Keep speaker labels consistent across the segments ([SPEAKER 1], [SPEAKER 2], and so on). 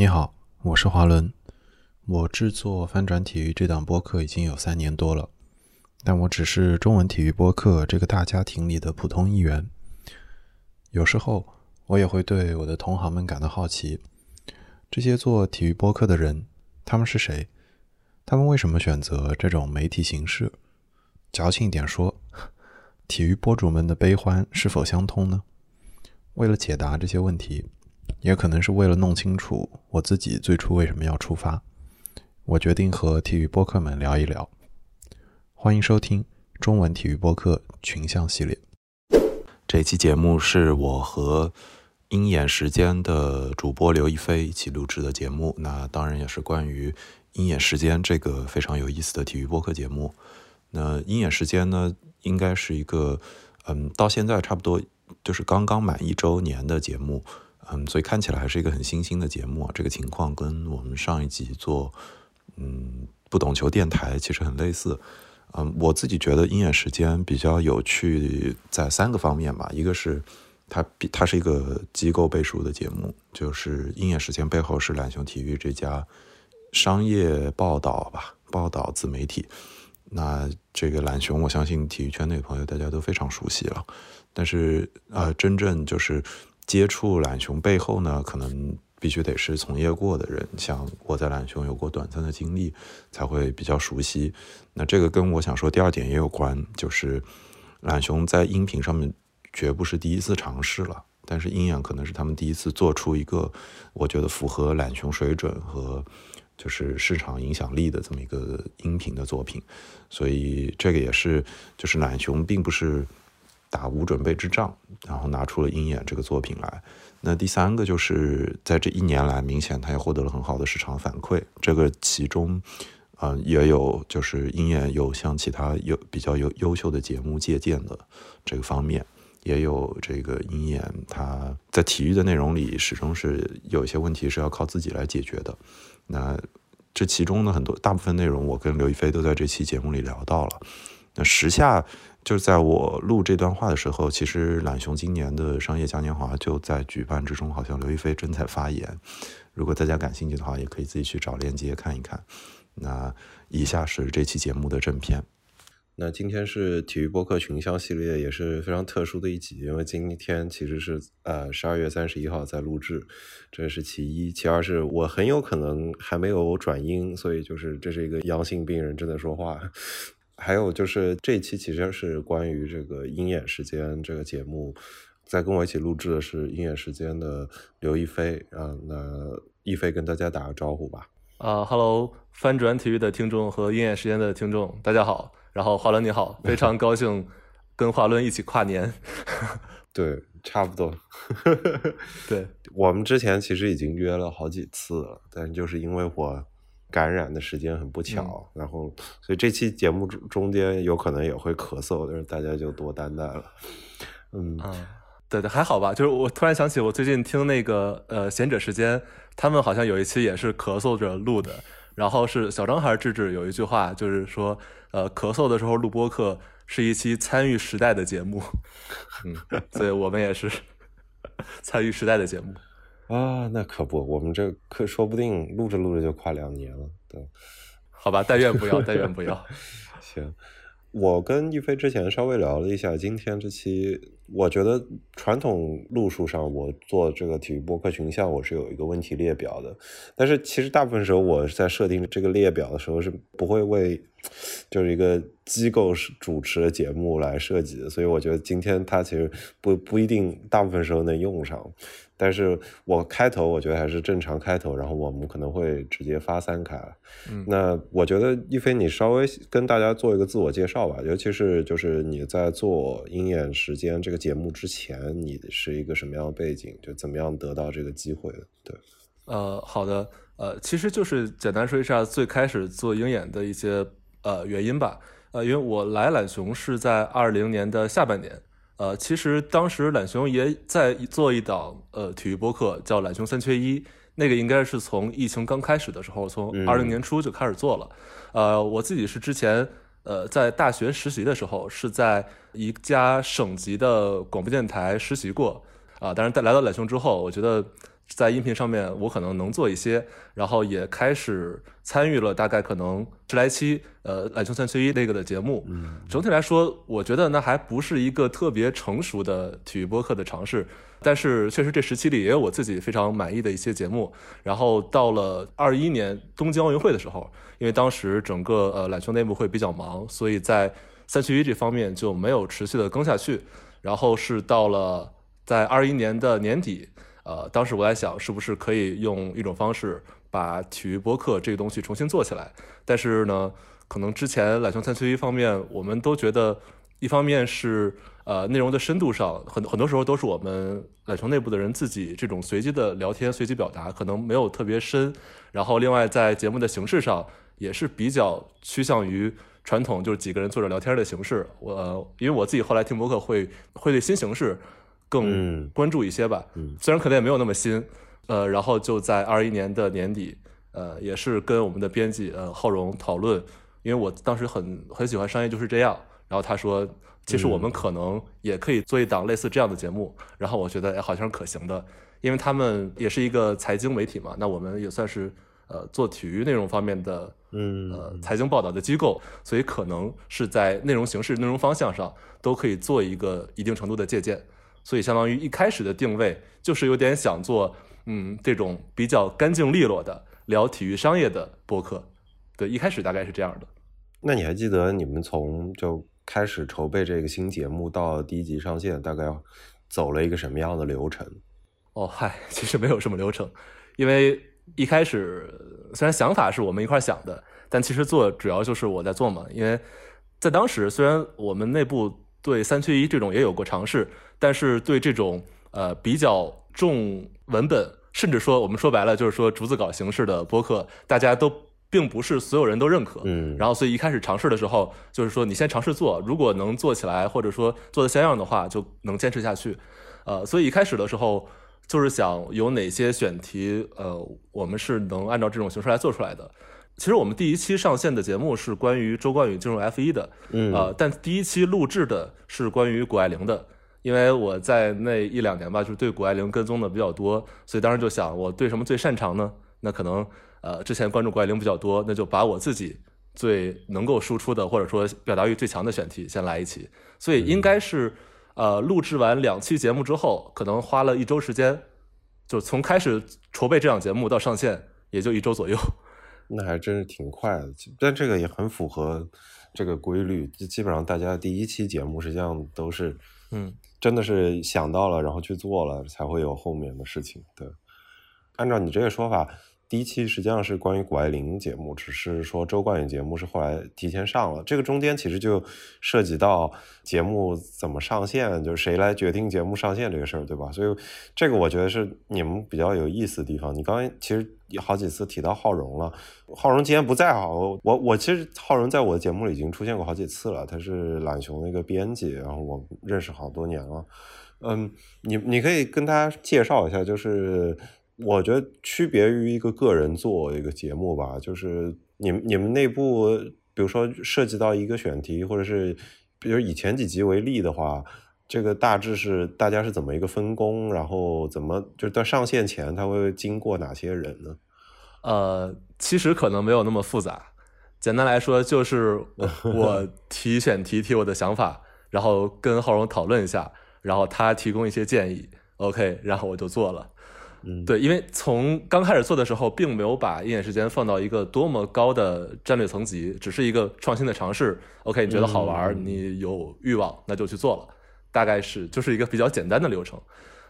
[SPEAKER 1] 你好，我是华伦。我制作翻转体育这档播客已经有三年多了，但我只是中文体育播客这个大家庭里的普通一员。有时候我也会对我的同行们感到好奇：这些做体育播客的人，他们是谁？他们为什么选择这种媒体形式？矫情一点说，体育博主们的悲欢是否相通呢？为了解答这些问题。也可能是为了弄清楚我自己最初为什么要出发，我决定和体育播客们聊一聊。欢迎收听中文体育播客群像系列。这期节目是我和鹰眼时间的主播刘亦菲一起录制的节目，那当然也是关于鹰眼时间这个非常有意思的体育播客节目。那鹰眼时间呢，应该是一个嗯，到现在差不多就是刚刚满一周年的节目。嗯，所以看起来还是一个很新兴的节目啊。这个情况跟我们上一集做嗯不懂球电台其实很类似。嗯，我自己觉得鹰眼时间比较有趣在三个方面吧。一个是它比它是一个机构背书的节目，就是鹰眼时间背后是懒熊体育这家商业报道吧报道自媒体。那这个懒熊，我相信体育圈内的朋友大家都非常熟悉了。但是呃，真正就是。接触懒熊背后呢，可能必须得是从业过的人，像我在懒熊有过短暂的经历，才会比较熟悉。那这个跟我想说第二点也有关，就是懒熊在音频上面绝不是第一次尝试了，但是阴阳可能是他们第一次做出一个我觉得符合懒熊水准和就是市场影响力的这么一个音频的作品，所以这个也是就是懒熊并不是。打无准备之仗，然后拿出了《鹰眼》这个作品来。那第三个就是在这一年来，明显他也获得了很好的市场反馈。这个其中，呃，也有就是《鹰眼》有向其他有比较有优秀的节目借鉴的这个方面，也有这个《鹰眼》它在体育的内容里始终是有一些问题是要靠自己来解决的。那这其中呢，很多大部分内容，我跟刘亦菲都在这期节目里聊到了。那时下。就是在我录这段话的时候，其实懒熊今年的商业嘉年华就在举办之中，好像刘亦菲正在发言。如果大家感兴趣的话，也可以自己去找链接看一看。那以下是这期节目的正片。那今天是体育播客群像系列，也是非常特殊的一集，因为今天其实是呃十二月三十一号在录制，这是其一。其二是我很有可能还没有转阴，所以就是这是一个阳性病人正在说话。还有就是这一期其实是关于这个鹰眼时间这个节目，在跟我一起录制的是鹰眼时间的刘亦菲啊，那亦菲跟大家打个招呼吧。
[SPEAKER 2] 啊哈喽，翻转体育的听众和鹰眼时间的听众，大家好。然后华伦你好，非常高兴跟华伦一起跨年。
[SPEAKER 1] 对，差不多。
[SPEAKER 2] 对，
[SPEAKER 1] 我们之前其实已经约了好几次了，但就是因为我。感染的时间很不巧，然后所以这期节目中中间有可能也会咳嗽，但是大家就多担待了。嗯，
[SPEAKER 2] 对对，还好吧。就是我突然想起，我最近听那个呃贤者时间，他们好像有一期也是咳嗽着录的，然后是小张还是智智有一句话，就是说呃咳嗽的时候录播客是一期参与时代的节目。嗯，所以我们也是参与时代的节目。
[SPEAKER 1] 啊，那可不，我们这可说不定录着录着就跨两年了。对，
[SPEAKER 2] 好吧，但愿不要，但愿不要。
[SPEAKER 1] 行，我跟一飞之前稍微聊了一下，今天这期，我觉得传统路数上，我做这个体育播客群像，我是有一个问题列表的。但是其实大部分时候，我在设定这个列表的时候，是不会为就是一个机构主持的节目来设计的。所以我觉得今天它其实不不一定大部分时候能用上。但是我开头我觉得还是正常开头，然后我们可能会直接发三开。
[SPEAKER 2] 嗯，
[SPEAKER 1] 那我觉得一飞你稍微跟大家做一个自我介绍吧，尤其是就是你在做鹰眼时间这个节目之前，你是一个什么样的背景，就怎么样得到这个机会的？对，
[SPEAKER 2] 呃，好的，呃，其实就是简单说一下最开始做鹰眼的一些呃原因吧。呃，因为我来懒熊是在二零年的下半年。呃，其实当时懒熊也在做一档呃体育播客，叫《懒熊三缺一》，那个应该是从疫情刚开始的时候，从二零年初就开始做了。呃，我自己是之前呃在大学实习的时候，是在一家省级的广播电台实习过啊。但是在来到懒熊之后，我觉得在音频上面我可能能做一些，然后也开始参与了大概可能十来期呃篮球三缺一那个的节目。
[SPEAKER 1] 嗯，
[SPEAKER 2] 整体来说，我觉得那还不是一个特别成熟的体育播客的尝试，但是确实这时期里也有我自己非常满意的一些节目。然后到了二一年东京奥运会的时候，因为当时整个呃篮球内部会比较忙，所以在三缺一这方面就没有持续的更下去。然后是到了在二一年的年底，呃，当时我在想是不是可以用一种方式把体育播客这个东西重新做起来。但是呢，可能之前懒熊三缺一方面，我们都觉得，一方面是呃内容的深度上，很 很多时候都是我们懒熊内部的人自己这种随机的聊天、随机表达，可能没有特别深。然后另外在节目的形式上，也是比较趋向于。传统就是几个人坐着聊天的形式，我因为我自己后来听播客会会对新形式更关注一些吧，虽然可能也没有那么新，呃，然后就在二一年的年底，呃，也是跟我们的编辑呃浩荣讨论，因为我当时很很喜欢商业就是这样，然后他说其实我们可能也可以做一档类似这样的节目，然后我觉得哎好像是可行的，因为他们也是一个财经媒体嘛，那我们也算是。呃，做体育内容方面的，
[SPEAKER 1] 嗯，
[SPEAKER 2] 呃，财经报道的机构，所以可能是在内容形式、内容方向上都可以做一个一定程度的借鉴。所以，相当于一开始的定位就是有点想做，嗯，这种比较干净利落的聊体育商业的播客。对，一开始大概是这样的。
[SPEAKER 3] 那你还记得你们从就开始筹备这个新节目到第一集上线，大概走了一个什么样的流程？
[SPEAKER 2] 哦，嗨，其实没有什么流程，因为。一开始虽然想法是我们一块想的，但其实做主要就是我在做嘛。因为在当时，虽然我们内部对三缺一这种也有过尝试，但是对这种呃比较重文本，甚至说我们说白了就是说逐字稿形式的播客，大家都并不是所有人都认可。
[SPEAKER 3] 嗯。
[SPEAKER 2] 然后，所以一开始尝试的时候，就是说你先尝试做，如果能做起来，或者说做的像样的话，就能坚持下去。呃，所以一开始的时候。就是想有哪些选题，呃，我们是能按照这种形式来做出来的。其实我们第一期上线的节目是关于周冠宇进入 F 一的，
[SPEAKER 3] 嗯，
[SPEAKER 2] 呃，但第一期录制的是关于谷爱凌的，因为我在那一两年吧，就是对谷爱凌跟踪的比较多，所以当时就想，我对什么最擅长呢？那可能，呃，之前关注谷爱凌比较多，那就把我自己最能够输出的，或者说表达欲最强的选题先来一期。所以应该是。呃，录制完两期节目之后，可能花了一周时间，就从开始筹备这档节目到上线，也就一周左右。
[SPEAKER 3] 那还真是挺快的，但这个也很符合这个规律。基本上大家第一期节目实际上都是，
[SPEAKER 2] 嗯，
[SPEAKER 3] 真的是想到了，然后去做了，才会有后面的事情。对，按照你这个说法。第一期实际上是关于谷爱凌节目，只是说周冠宇节目是后来提前上了。这个中间其实就涉及到节目怎么上线，就是谁来决定节目上线这个事儿，对吧？所以这个我觉得是你们比较有意思的地方。你刚才其实有好几次提到浩荣了，浩荣今天不在啊，我我其实浩荣在我的节目里已经出现过好几次了，他是懒熊的一个编辑，然后我认识好多年了。嗯，你你可以跟大家介绍一下，就是。我觉得区别于一个个人做一个节目吧，就是你们你们内部，比如说涉及到一个选题，或者是比如以前几集为例的话，这个大致是大家是怎么一个分工，然后怎么就在上线前他会经过哪些人呢？
[SPEAKER 2] 呃，其实可能没有那么复杂，简单来说就是 我提选题，提我的想法，然后跟浩荣讨论一下，然后他提供一些建议，OK，然后我就做了。
[SPEAKER 3] 嗯，
[SPEAKER 2] 对，因为从刚开始做的时候，并没有把鹰眼时间放到一个多么高的战略层级，只是一个创新的尝试。OK，你觉得好玩，你有欲望，那就去做了。大概是就是一个比较简单的流程。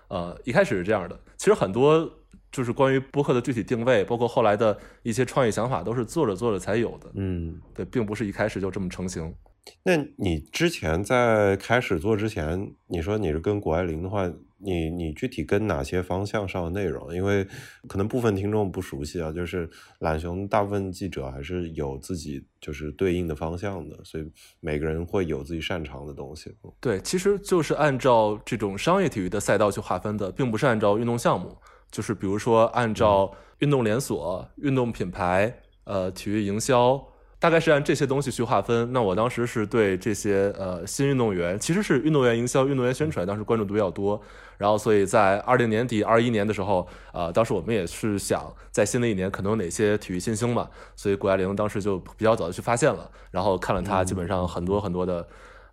[SPEAKER 2] 呃，一开始是这样的。其实很多就是关于播客的具体定位，包括后来的一些创意想法，都是做着做着才有的。
[SPEAKER 3] 嗯，
[SPEAKER 2] 对，并不是一开始就这么成型。
[SPEAKER 3] 那你之前在开始做之前，你说你是跟谷爱凌的话？你你具体跟哪些方向上的内容？因为可能部分听众不熟悉啊，就是懒熊大部分记者还是有自己就是对应的方向的，所以每个人会有自己擅长的东西。
[SPEAKER 2] 对，其实就是按照这种商业体育的赛道去划分的，并不是按照运动项目，就是比如说按照运动连锁、运动品牌、呃体育营销、大概是按这些东西去划分。那我当时是对这些呃新运动员，其实是运动员营销、运动员宣传，当时关注度比较多。然后，所以在二零年底、二一年的时候，呃，当时我们也是想在新的一年可能有哪些体育新星嘛，所以谷爱凌当时就比较早的去发现了，然后看了她基本上很多很多的，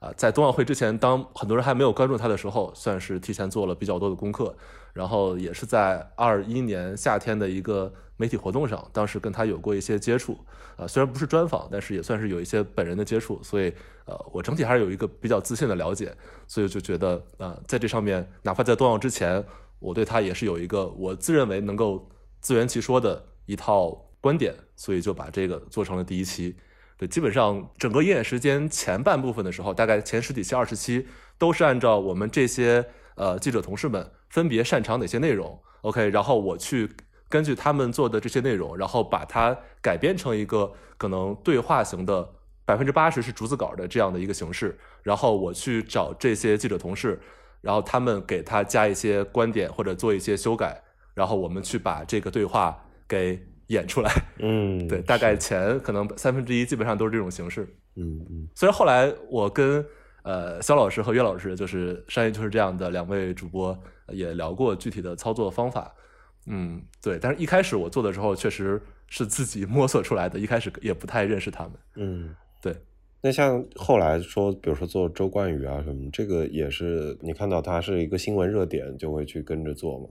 [SPEAKER 2] 啊，在冬奥会之前，当很多人还没有关注他的时候，算是提前做了比较多的功课。然后也是在二一年夏天的一个媒体活动上，当时跟他有过一些接触，啊，虽然不是专访，但是也算是有一些本人的接触，所以呃，我整体还是有一个比较自信的了解，所以就觉得啊，在这上面，哪怕在冬奥之前，我对他也是有一个我自认为能够自圆其说的一套观点，所以就把这个做成了第一期。对，基本上整个鹰眼时间前半部分的时候，大概前十几期、二十期都是按照我们这些呃记者同事们。分别擅长哪些内容？OK，然后我去根据他们做的这些内容，然后把它改编成一个可能对话型的百分之八十是逐字稿的这样的一个形式，然后我去找这些记者同事，然后他们给他加一些观点或者做一些修改，然后我们去把这个对话给演出来。
[SPEAKER 3] 嗯，
[SPEAKER 2] 对，大概前可能三分之一基本上都是这种形式。
[SPEAKER 3] 嗯嗯，
[SPEAKER 2] 虽然后来我跟呃肖老师和岳老师就是商业就是这样的两位主播。也聊过具体的操作方法，嗯，对，但是一开始我做的时候确实是自己摸索出来的，一开始也不太认识他们，
[SPEAKER 3] 嗯，
[SPEAKER 2] 对。
[SPEAKER 3] 那像后来说，比如说做周冠宇啊什么，这个也是你看到他是一个新闻热点，就会去跟着做吗？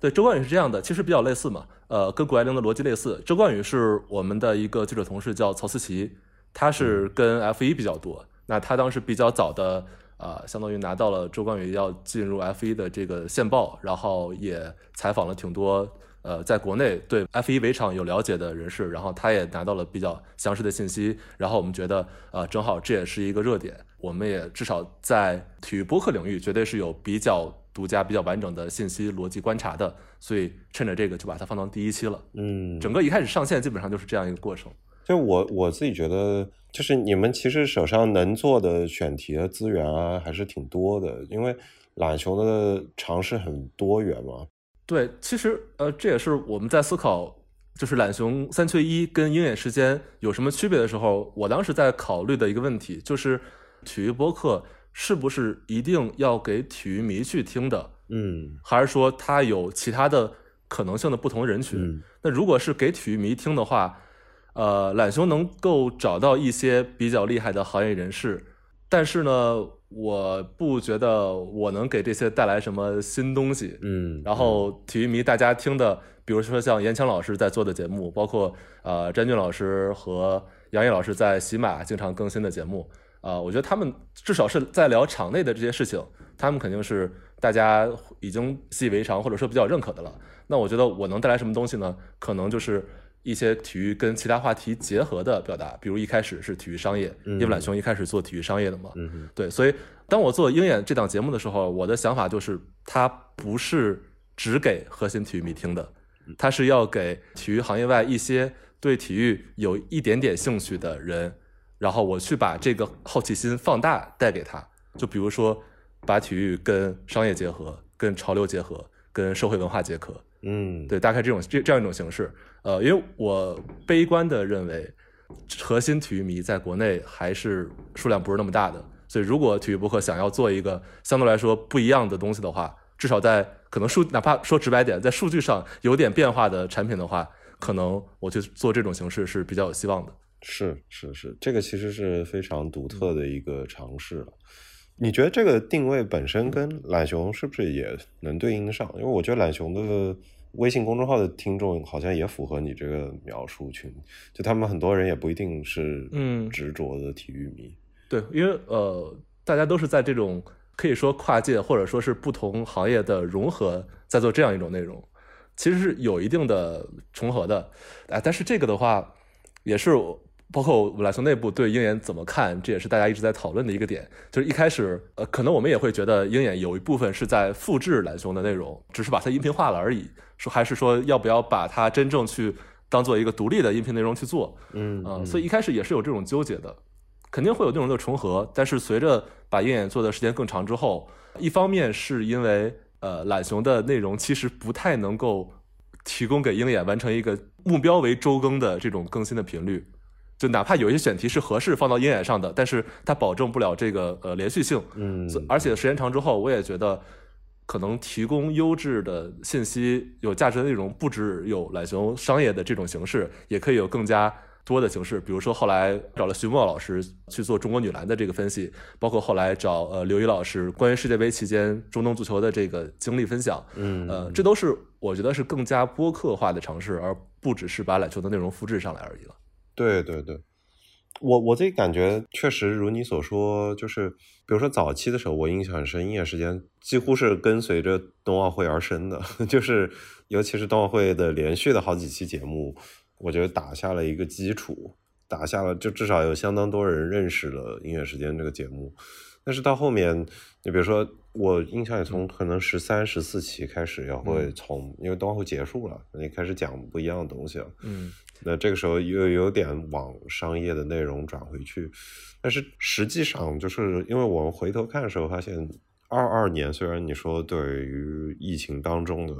[SPEAKER 2] 对，周冠宇是这样的，其实比较类似嘛，呃，跟谷爱凌的逻辑类似。周冠宇是我们的一个记者同事，叫曹思琪，他是跟 F 一比较多，那他当时比较早的。呃，相当于拿到了周冠宇要进入 F 一的这个线报，然后也采访了挺多呃，在国内对 F 一围场有了解的人士，然后他也拿到了比较详实的信息，然后我们觉得呃，正好这也是一个热点，我们也至少在体育播客领域绝对是有比较独家、比较完整的信息逻辑观察的，所以趁着这个就把它放到第一期了。
[SPEAKER 3] 嗯，
[SPEAKER 2] 整个一开始上线基本上就是这样一个过程。
[SPEAKER 3] 就我我自己觉得。就是你们其实手上能做的选题的资源啊，还是挺多的，因为懒熊的尝试很多元嘛。
[SPEAKER 2] 对，其实呃，这也是我们在思考，就是懒熊三缺一跟鹰眼时间有什么区别的时候，我当时在考虑的一个问题，就是体育播客是不是一定要给体育迷去听的？
[SPEAKER 3] 嗯，
[SPEAKER 2] 还是说它有其他的可能性的不同人群？那如果是给体育迷听的话。呃，懒熊能够找到一些比较厉害的行业人士，但是呢，我不觉得我能给这些带来什么新东西。
[SPEAKER 3] 嗯，
[SPEAKER 2] 然后体育迷大家听的，比如说像严强老师在做的节目，包括呃詹俊老师和杨毅老师在喜马经常更新的节目，啊，我觉得他们至少是在聊场内的这些事情，他们肯定是大家已经习以为常或者说比较认可的了。那我觉得我能带来什么东西呢？可能就是。一些体育跟其他话题结合的表达，比如一开始是体育商业，因为懒熊一开始做体育商业的嘛，对，所以当我做鹰眼这档节目的时候，我的想法就是，它不是只给核心体育迷听的，它是要给体育行业外一些对体育有一点点兴趣的人，然后我去把这个好奇心放大带给他，就比如说把体育跟商业结合，跟潮流结合，跟社会文化结合，
[SPEAKER 3] 嗯，
[SPEAKER 2] 对，大概这种这这样一种形式。呃，因为我悲观的认为，核心体育迷在国内还是数量不是那么大的，所以如果体育博客想要做一个相对来说不一样的东西的话，至少在可能数，哪怕说直白点，在数据上有点变化的产品的话，可能我去做这种形式是比较有希望的。
[SPEAKER 3] 是是是，这个其实是非常独特的一个尝试了。你觉得这个定位本身跟懒熊是不是也能对应得上？因为我觉得懒熊的。微信公众号的听众好像也符合你这个描述群，就他们很多人也不一定是嗯执着的体育迷，
[SPEAKER 2] 对，因为呃大家都是在这种可以说跨界或者说是不同行业的融合，在做这样一种内容，其实是有一定的重合的，哎，但是这个的话也是。包括我们来从内部对鹰眼怎么看，这也是大家一直在讨论的一个点。就是一开始，呃，可能我们也会觉得鹰眼有一部分是在复制蓝熊的内容，只是把它音频化了而已。说还是说要不要把它真正去当做一个独立的音频内容去做？
[SPEAKER 3] 嗯
[SPEAKER 2] 啊，所以一开始也是有这种纠结的，肯定会有内容的重合。但是随着把鹰眼做的时间更长之后，一方面是因为呃懒熊的内容其实不太能够提供给鹰眼完成一个目标为周更的这种更新的频率。就哪怕有一些选题是合适放到鹰眼上的，但是它保证不了这个呃连续性。
[SPEAKER 3] 嗯，
[SPEAKER 2] 而且时间长之后，我也觉得可能提供优质的信息、有价值的内容，不只有懒熊商业的这种形式，也可以有更加。多的形式，比如说后来找了徐墨老师去做中国女篮的这个分析，包括后来找呃刘一老师关于世界杯期间中东足球的这个经历分享，
[SPEAKER 3] 嗯，
[SPEAKER 2] 呃，这都是我觉得是更加播客化的尝试，而不只是把篮球的内容复制上来而已了。
[SPEAKER 3] 对对对，我我自己感觉确实如你所说，就是比如说早期的时候，我印象很深，音乐时间几乎是跟随着冬奥会而生的，就是尤其是冬奥会的连续的好几期节目。我觉得打下了一个基础，打下了就至少有相当多人认识了音乐时间这个节目。但是到后面，你比如说，我印象也从可能十三、十四期开始，也会从因为冬奥会结束了，你开始讲不一样的东西了。
[SPEAKER 2] 嗯，
[SPEAKER 3] 那这个时候又有点往商业的内容转回去。但是实际上，就是因为我们回头看的时候发现，二二年虽然你说对于疫情当中的。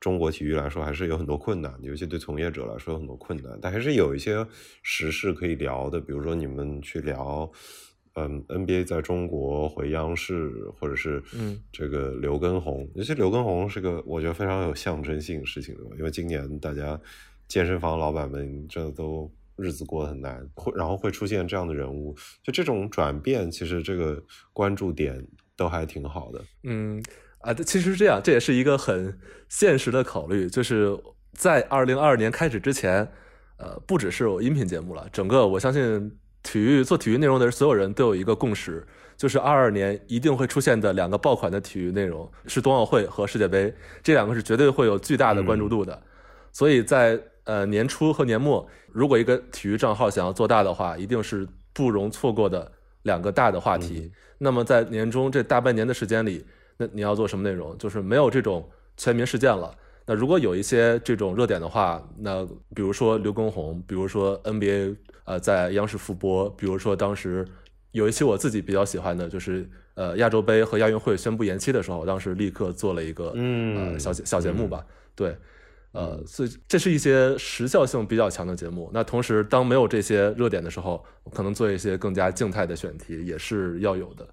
[SPEAKER 3] 中国体育来说还是有很多困难，尤其对从业者来说有很多困难，但还是有一些时事可以聊的，比如说你们去聊，嗯，NBA 在中国回央视，或者是
[SPEAKER 2] 嗯，
[SPEAKER 3] 这个刘畊宏，尤其刘畊宏是个我觉得非常有象征性的事情的，因为今年大家健身房老板们这都日子过得很难，会然后会出现这样的人物，就这种转变，其实这个关注点都还挺好的，
[SPEAKER 2] 嗯。啊，其实是这样，这也是一个很现实的考虑，就是在二零二二年开始之前，呃，不只是我音频节目了，整个我相信体育做体育内容的所有人都有一个共识，就是二二年一定会出现的两个爆款的体育内容是冬奥会和世界杯，这两个是绝对会有巨大的关注度的，所以在呃年初和年末，如果一个体育账号想要做大的话，一定是不容错过的两个大的话题。那么在年终这大半年的时间里。那你要做什么内容？就是没有这种全民事件了。那如果有一些这种热点的话，那比如说刘畊宏，比如说 NBA，呃，在央视复播，比如说当时有一期我自己比较喜欢的，就是呃亚洲杯和亚运会宣布延期的时候，当时立刻做了一个呃小小节目吧。对，呃，所以这是一些时效性比较强的节目。那同时，当没有这些热点的时候，可能做一些更加静态的选题也是要有的。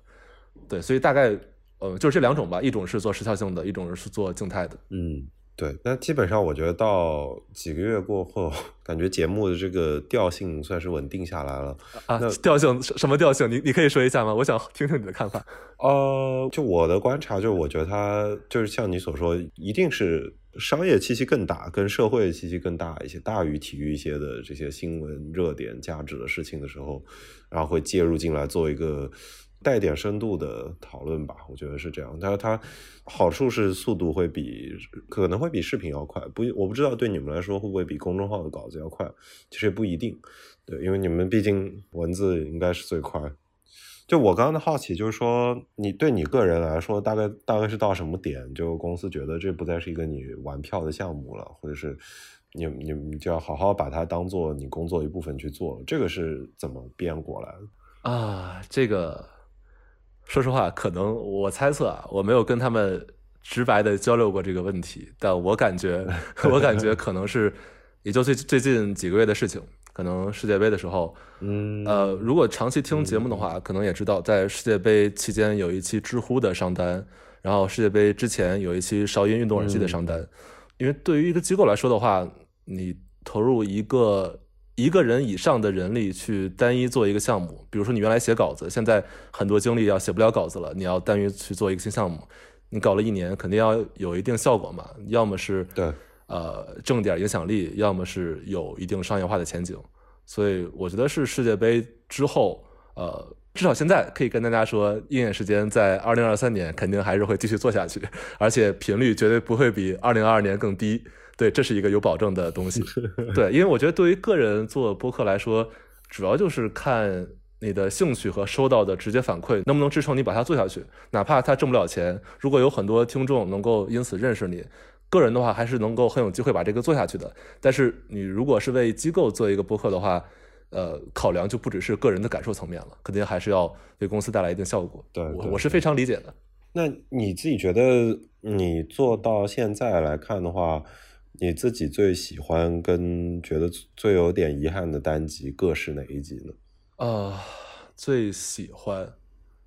[SPEAKER 2] 对，所以大概。呃，就是这两种吧，一种是做时效性的，一种是做静态的。
[SPEAKER 3] 嗯，对。那基本上我觉得到几个月过后，感觉节目的这个调性算是稳定下来了。
[SPEAKER 2] 啊，调性什么调性？你你可以说一下吗？我想听听你的看法。
[SPEAKER 3] 呃，就我的观察，就是我觉得它就是像你所说，一定是商业气息更大，跟社会气息更大一些，大于体育一些的这些新闻热点价值的事情的时候，然后会介入进来做一个。带点深度的讨论吧，我觉得是这样。但是它好处是速度会比可能会比视频要快，不，我不知道对你们来说会不会比公众号的稿子要快，其实也不一定。对，因为你们毕竟文字应该是最快。就我刚刚的好奇就是说，你对你个人来说，大概大概是到什么点，就公司觉得这不再是一个你玩票的项目了，或者是你你你就要好好把它当做你工作一部分去做，这个是怎么变过来的
[SPEAKER 2] 啊？这个。说实话，可能我猜测啊，我没有跟他们直白的交流过这个问题，但我感觉，我感觉可能是，也就最最近几个月的事情，可能世界杯的时候，
[SPEAKER 3] 嗯，
[SPEAKER 2] 呃，如果长期听节目的话，可能也知道，在世界杯期间有一期知乎的商单，然后世界杯之前有一期韶音运动耳机的商单，因为对于一个机构来说的话，你投入一个。一个人以上的人力去单一做一个项目，比如说你原来写稿子，现在很多精力要写不了稿子了，你要单于去做一个新项目，你搞了一年，肯定要有一定效果嘛，要么是
[SPEAKER 3] 对，
[SPEAKER 2] 呃，挣点影响力，要么是有一定商业化的前景。所以我觉得是世界杯之后，呃，至少现在可以跟大家说，鹰眼时间在二零二三年肯定还是会继续做下去，而且频率绝对不会比二零二二年更低。对，这是一个有保证的东西。对，因为我觉得对于个人做播客来说，主要就是看你的兴趣和收到的直接反馈能不能支撑你把它做下去。哪怕它挣不了钱，如果有很多听众能够因此认识你，个人的话还是能够很有机会把这个做下去的。但是你如果是为机构做一个播客的话，呃，考量就不只是个人的感受层面了，肯定还是要为公司带来一定效果。
[SPEAKER 3] 对，
[SPEAKER 2] 我我是非常理解的。
[SPEAKER 3] 那你自己觉得，你做到现在来看的话？你自己最喜欢跟觉得最有点遗憾的单集各是哪一集呢？
[SPEAKER 2] 啊，最喜欢，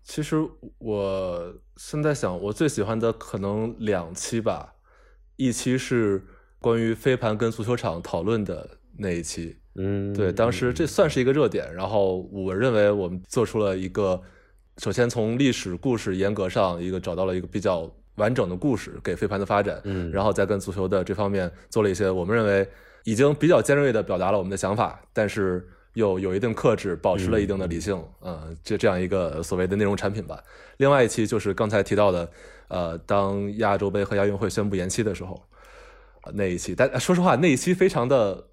[SPEAKER 2] 其实我现在想，我最喜欢的可能两期吧，一期是关于飞盘跟足球场讨论的那一期，
[SPEAKER 3] 嗯，
[SPEAKER 2] 对，当时这算是一个热点，然后我认为我们做出了一个，首先从历史故事严格上一个找到了一个比较完整的故事给飞盘的发展，
[SPEAKER 3] 嗯
[SPEAKER 2] 然后再跟足球的这方面做了一些我们认为已经比较尖锐的表达了我们的想法，但是又有一定克制，保持了一定的理性，嗯，这这样一个所谓的内容产品吧。另外一期就是刚才提到的，呃，当亚洲杯和亚运会宣布延期的时候，呃那一期，但呃说实话，那一期非常的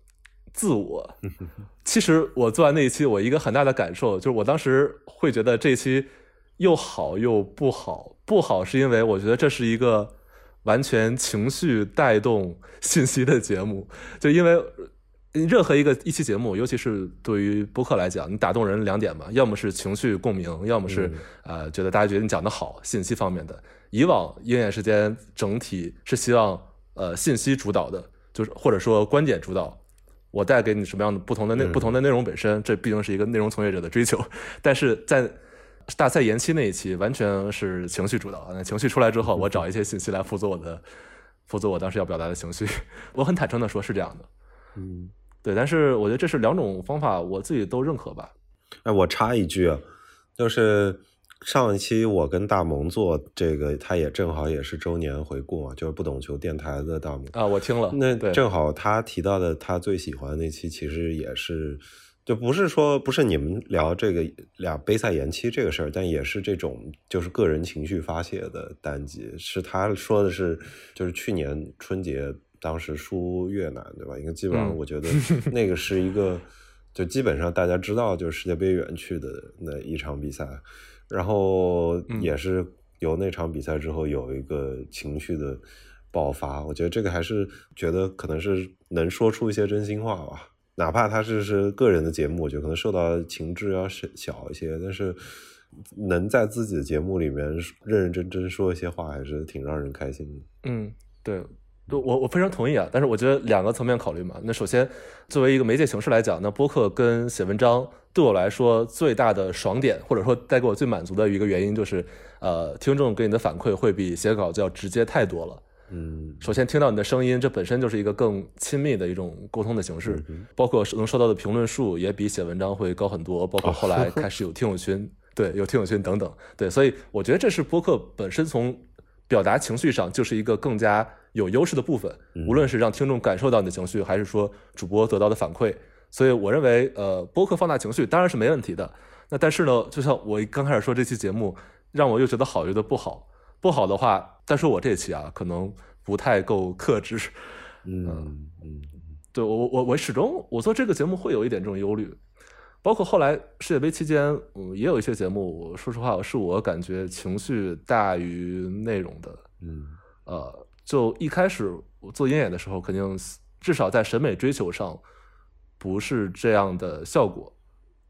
[SPEAKER 2] 自我。其实我做完那一期，我一个很大的感受就是，我当时会觉得这一期又好又不好。不好是因为我觉得这是一个完全情绪带动信息的节目，就因为任何一个一期节目，尤其是对于播客来讲，你打动人两点嘛，要么是情绪共鸣，要么是、呃觉得大家觉得你讲的好，信息方面的。以往鹰眼时间整体是希望呃信息主导的，就是或者说观点主导。我带给你什么样的不同的内、
[SPEAKER 3] 嗯
[SPEAKER 2] 不同的内容本身，这毕竟是一个内容从业者的追求。但是在大赛延期那一期，完全是情绪主导。那情绪出来之后，我找一些信息来辅佐我的，辅佐我当时要表达的情绪。我很坦诚的说，是这样的。
[SPEAKER 3] 嗯，
[SPEAKER 2] 对，但是我觉得这是两种方法，我自己都认可吧。
[SPEAKER 3] 哎，我插一句啊，就是上一期我跟大萌做这个，他也正好也是周年回顾嘛，就是不懂球电台的大萌。
[SPEAKER 2] 啊，我听了，
[SPEAKER 3] 那
[SPEAKER 2] 对
[SPEAKER 3] 正好他提到的他最喜欢的那期，其实也是，就不是说不是你们聊这个俩杯赛延期这个事儿，但也是这种就是个人情绪发泄的单集。是他说的是，就是去年春节当时输越南，对吧？应该基本上
[SPEAKER 2] 嗯
[SPEAKER 3] 我觉得 那个是一个，就基本上大家知道就是世界杯远去的那一场比赛，然后
[SPEAKER 2] 嗯
[SPEAKER 3] 也是由那场比赛之后有一个情绪的爆发，我觉得这个还是觉得可能是能说出一些真心话吧，哪怕他是是个人的节目，我觉得可能受到情致要小小一些，但是能在自己的节目里面认认真真说一些话，还是挺让人开心的。
[SPEAKER 2] 嗯，对，我我非常同意啊。但是我觉得两个层面考虑嘛。那首先，作为一个媒介形式来讲，那播客跟写文章对我来说最大的爽点，或者说带给我最满足的一个原因，就是呃，听众给你的反馈会比写稿子要直接太多了。
[SPEAKER 3] 嗯
[SPEAKER 2] 首先听到你的声音，这本身就是一个更亲密的一种沟通的形式，包括能收到的评论数也比写文章会高很多，包括后来开始有听友群，对，有听友群等等，对，所以我觉得这是播客本身从表达情绪上就是一个更加有优势的部分，无论是让听众感受到你的情绪，还是说主播得到的反馈，所以我认为，呃，播客放大情绪当然是没问题的。那但是呢，就像我刚开始说这期节目，让我又觉得好，又觉得不好。不好的话，但是我这期啊，可能不太够克制。
[SPEAKER 3] 嗯嗯。
[SPEAKER 2] 对我我我始终我做这个节目会有一点这种忧虑，包括后来世界杯期间，嗯，也有一些节目，说实话是我感觉情绪大于内容的。
[SPEAKER 3] 嗯。
[SPEAKER 2] 呃，就一开始我做鹰眼的时候，肯定至少在审美追求上不是这样的效果，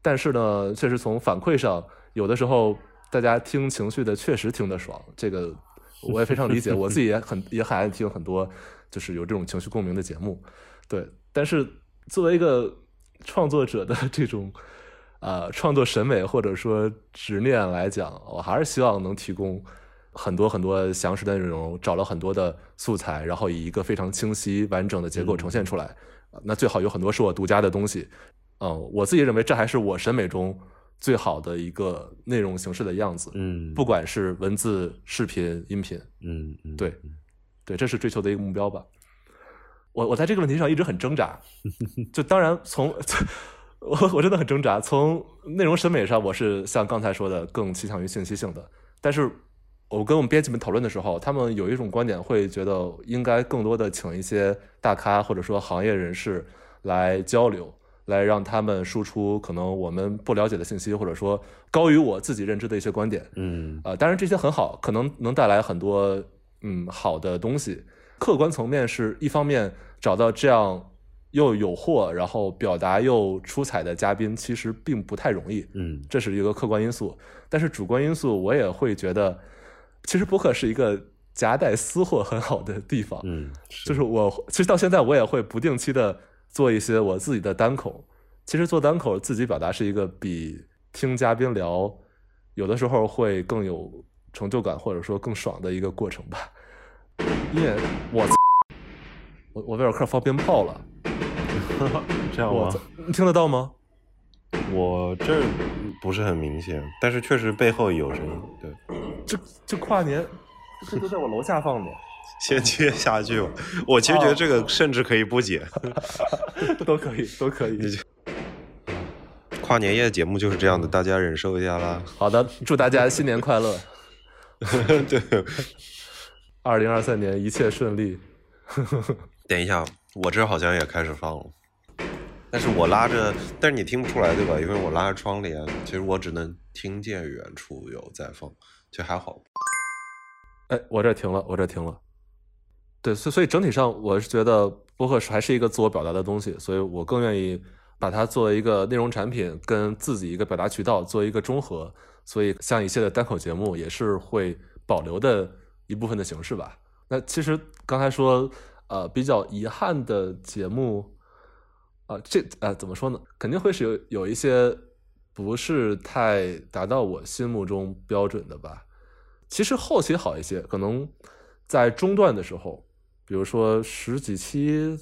[SPEAKER 2] 但是呢，确实从反馈上，有的时候大家听情绪的确实听得爽，这个我也非常理解，我自己也很 也很爱听很多就是有这种情绪共鸣的节目，对，但是作为一个创作者的这种。呃，创作审美或者说执念来讲，我还是希望能提供很多很多详实的内容，找了很多的素材，然后以一个非常清晰完整的结构呈现出来。呃那最好有很多是我独家的东西。嗯，我自己认为这还是我审美中最好的一个内容形式的样子，
[SPEAKER 3] 嗯，
[SPEAKER 2] 不管是文字、视频、音频，
[SPEAKER 3] 嗯嗯
[SPEAKER 2] 对对，这是追求的一个目标吧。我我在这个问题上一直很挣扎，就当然从 我我真的很挣扎。从内容审美上，我是像刚才说的更倾向于信息性的，但是我跟我们编辑们讨论的时候，他们有一种观点会觉得应该更多的请一些大咖或者说行业人士来交流，来让他们输出可能我们不了解的信息，或者说高于我自己认知的一些观点。
[SPEAKER 3] 嗯
[SPEAKER 2] 呃，当然这些很好，可能能带来很多嗯好的东西。客观层面是一方面找到这样又有货，然后表达又出彩的嘉宾，其实并不太容易，
[SPEAKER 3] 嗯
[SPEAKER 2] 这是一个客观因素。但是主观因素，我也会觉得，其实播客是一个夹带私货很好的地方。
[SPEAKER 3] 嗯，
[SPEAKER 2] 就是我其实到现在我也会不定期的做一些我自己的单口。其实做单口自己表达是一个比听嘉宾聊有的时候会更有成就感或者说更爽的一个过程吧。因为我我我威尔克放鞭炮了，
[SPEAKER 3] 这样吗？
[SPEAKER 2] 你听得到吗？
[SPEAKER 3] 我这不是很明显，但是确实背后有声音。对，
[SPEAKER 2] 这这跨年，这都在我楼下放的。
[SPEAKER 3] 先接下去吧。我其实觉得这个甚至可以不剪，
[SPEAKER 2] 都可以，都可以。
[SPEAKER 3] 跨年夜节目就是这样的，大家忍受一下啦。
[SPEAKER 2] 好的，祝大家新年快乐。
[SPEAKER 3] 对，
[SPEAKER 2] 二零二三年一切顺利。
[SPEAKER 3] 等一下，我这好像也开始放了。但是我拉着，但是你听不出来对吧？因为我拉着窗帘，其实我只能听见远处有在放，就还好。
[SPEAKER 2] 哎，我这停了，我这停了。对，所所以整体上我是觉得播客还是一个自我表达的东西，所以我更愿意把它作为一个内容产品，跟自己一个表达渠道做一个中和。所以像一些的单口节目也是会保留的一部分的形式吧。那其实刚才说，呃，比较遗憾的节目。啊，这呃怎么说呢？肯定会是有有一些不是太达到我心目中标准的吧。其实后期好一些，可能在中段的时候，比如说十几期、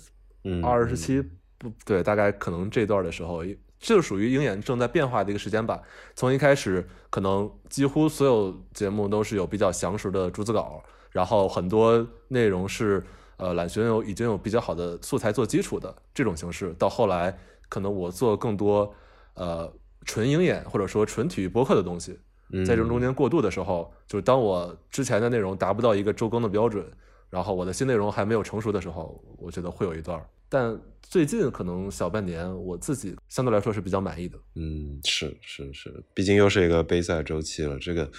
[SPEAKER 2] 二十期，不对，大概可能这段的时候，这就属于鹰眼正在变化的一个时间吧。从一开始，可能几乎所有节目都是有比较详实的逐字稿，然后很多内容是。呃，懒熊有已经有比较好的素材做基础的这种形式，到后来可能我做更多呃纯鹰眼或者说纯体育播客的东西，在这中间过渡的时候，就是当我之前的内容达不到一个周更的标准，然后我的新内容还没有成熟的时候，我觉得会有一段。但最近可能小半年，我自己相对来说是比较满意的。
[SPEAKER 3] 嗯，是是是，毕竟又是一个杯赛周期了，这个。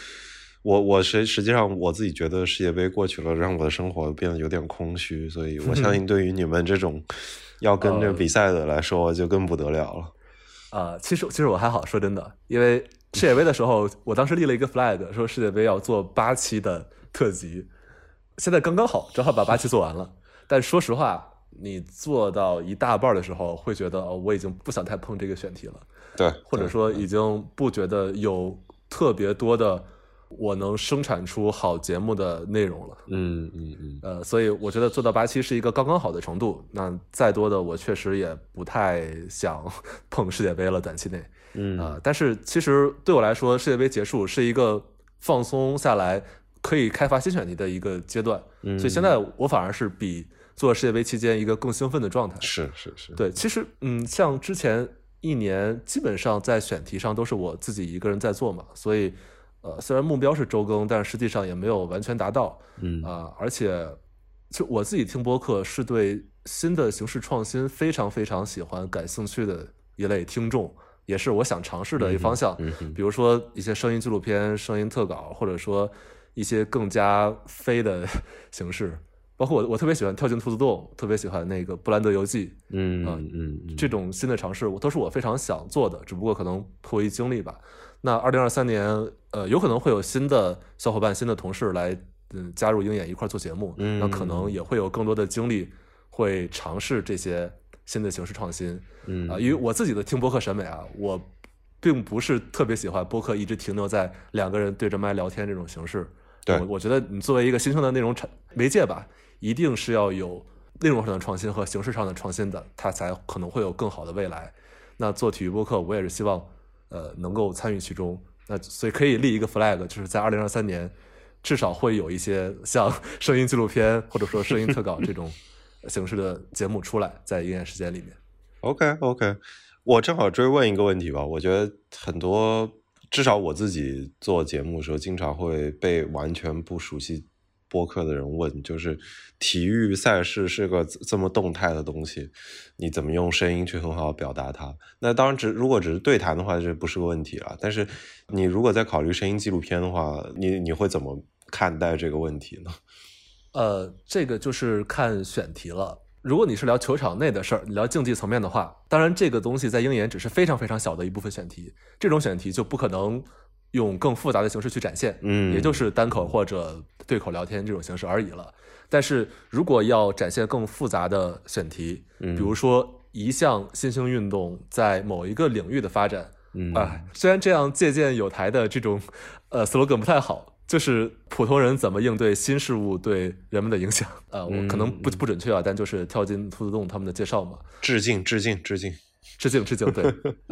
[SPEAKER 3] 我我实实际上我自己觉得世界杯过去了，让我的生活变得有点空虚，所以我相信对于你们这种 要跟着比赛的来说，就更不得了了。
[SPEAKER 2] 啊，其实其实我还好，说真的，因为世界杯的时候，我当时立了一个 flag，说世界杯要做八期的特辑，现在刚刚好，正好把八期做完了。但说实话，你做到一大半的时候，会觉得哦，我已经不想太碰这个选题了，
[SPEAKER 3] 对，
[SPEAKER 2] 或者说已经不觉得有特别多的。我能生产出好节目的内容了，
[SPEAKER 3] 嗯嗯嗯，
[SPEAKER 2] 呃，所以我觉得做到八期是一个刚刚好的程度。那再多的，我确实也不太想碰世界杯了，短期内，
[SPEAKER 3] 嗯
[SPEAKER 2] 啊，但是其实对我来说，世界杯结束是一个放松下来，可以开发新选题的一个阶段。所以现在我反而是比做世界杯期间一个更兴奋的状态。
[SPEAKER 3] 是是是，
[SPEAKER 2] 对，其实嗯，像之前一年，基本上在选题上都是我自己一个人在做嘛，所以。呃，虽然目标是周更，但是实际上也没有完全达到。
[SPEAKER 3] 嗯
[SPEAKER 2] 啊，而且就我自己听播客是对新的形式创新非常非常喜欢、感兴趣的一类听众，也是我想尝试的一方向。
[SPEAKER 3] 嗯，
[SPEAKER 2] 比如说一些声音纪录片、声音特稿，或者说一些更加飞的 形式。包括我，我特别喜欢跳进兔子洞，特别喜欢那个布兰德游记。
[SPEAKER 3] 嗯嗯嗯，
[SPEAKER 2] 这种新的尝试，我都是我非常想做的，只不过可能迫于经历吧。那二零二三年，呃，有可能会有新的小伙伴、新的同事来，嗯，加入鹰眼一块做节目。
[SPEAKER 3] 嗯，
[SPEAKER 2] 那可能也会有更多的精力，会尝试这些新的形式创新。
[SPEAKER 3] 嗯，
[SPEAKER 2] 啊，因为我自己的听播客审美啊，我并不是特别喜欢播客一直停留在两个人对着麦聊天这种形式。
[SPEAKER 3] 对，
[SPEAKER 2] 我觉得你作为一个新生的内容产媒介吧，一定是要有内容上的创新和形式上的创新的，它才可能会有更好的未来。那做体育播客，我也是希望。呃，能够参与其中，那所以可以立一个 flag，就是在二零二三年，至少会有一些像 声音纪录片或者说声音特稿这种 形式的节目出来，在营业时间里面。
[SPEAKER 3] OK OK，我正好追问一个问题吧，我觉得很多，至少我自己做节目的时候，经常会被完全不熟悉。播客的人问，就是体育赛事是个这么动态的东西，你怎么用声音去很好表达它？那当然，只如果只是对谈的话，这不是个问题了。但是你如果在考虑声音纪录片的话，你你会怎么看待这个问题呢？
[SPEAKER 2] 呃，这个就是看选题了。如果你是聊球场内的事儿，你聊竞技层面的话，当然这个东西在鹰眼只是非常非常小的一部分选题，这种选题就不可能用更复杂的形式去展现，
[SPEAKER 3] 嗯。
[SPEAKER 2] 也就是单口或者对口聊天这种形式而已了。但是如果要展现更复杂的选题，
[SPEAKER 3] 嗯。
[SPEAKER 2] 比如说一项新兴运动在某一个领域的发展，
[SPEAKER 3] 嗯。
[SPEAKER 2] 啊，虽然这样借鉴有台的这种呃 slogan 不太好，就是普通人怎么应对新事物对人们的影响。呃，我可能不不准确啊，但就是跳进兔子洞他们的介绍嘛，
[SPEAKER 3] 致敬致敬致敬，
[SPEAKER 2] 致敬致敬，对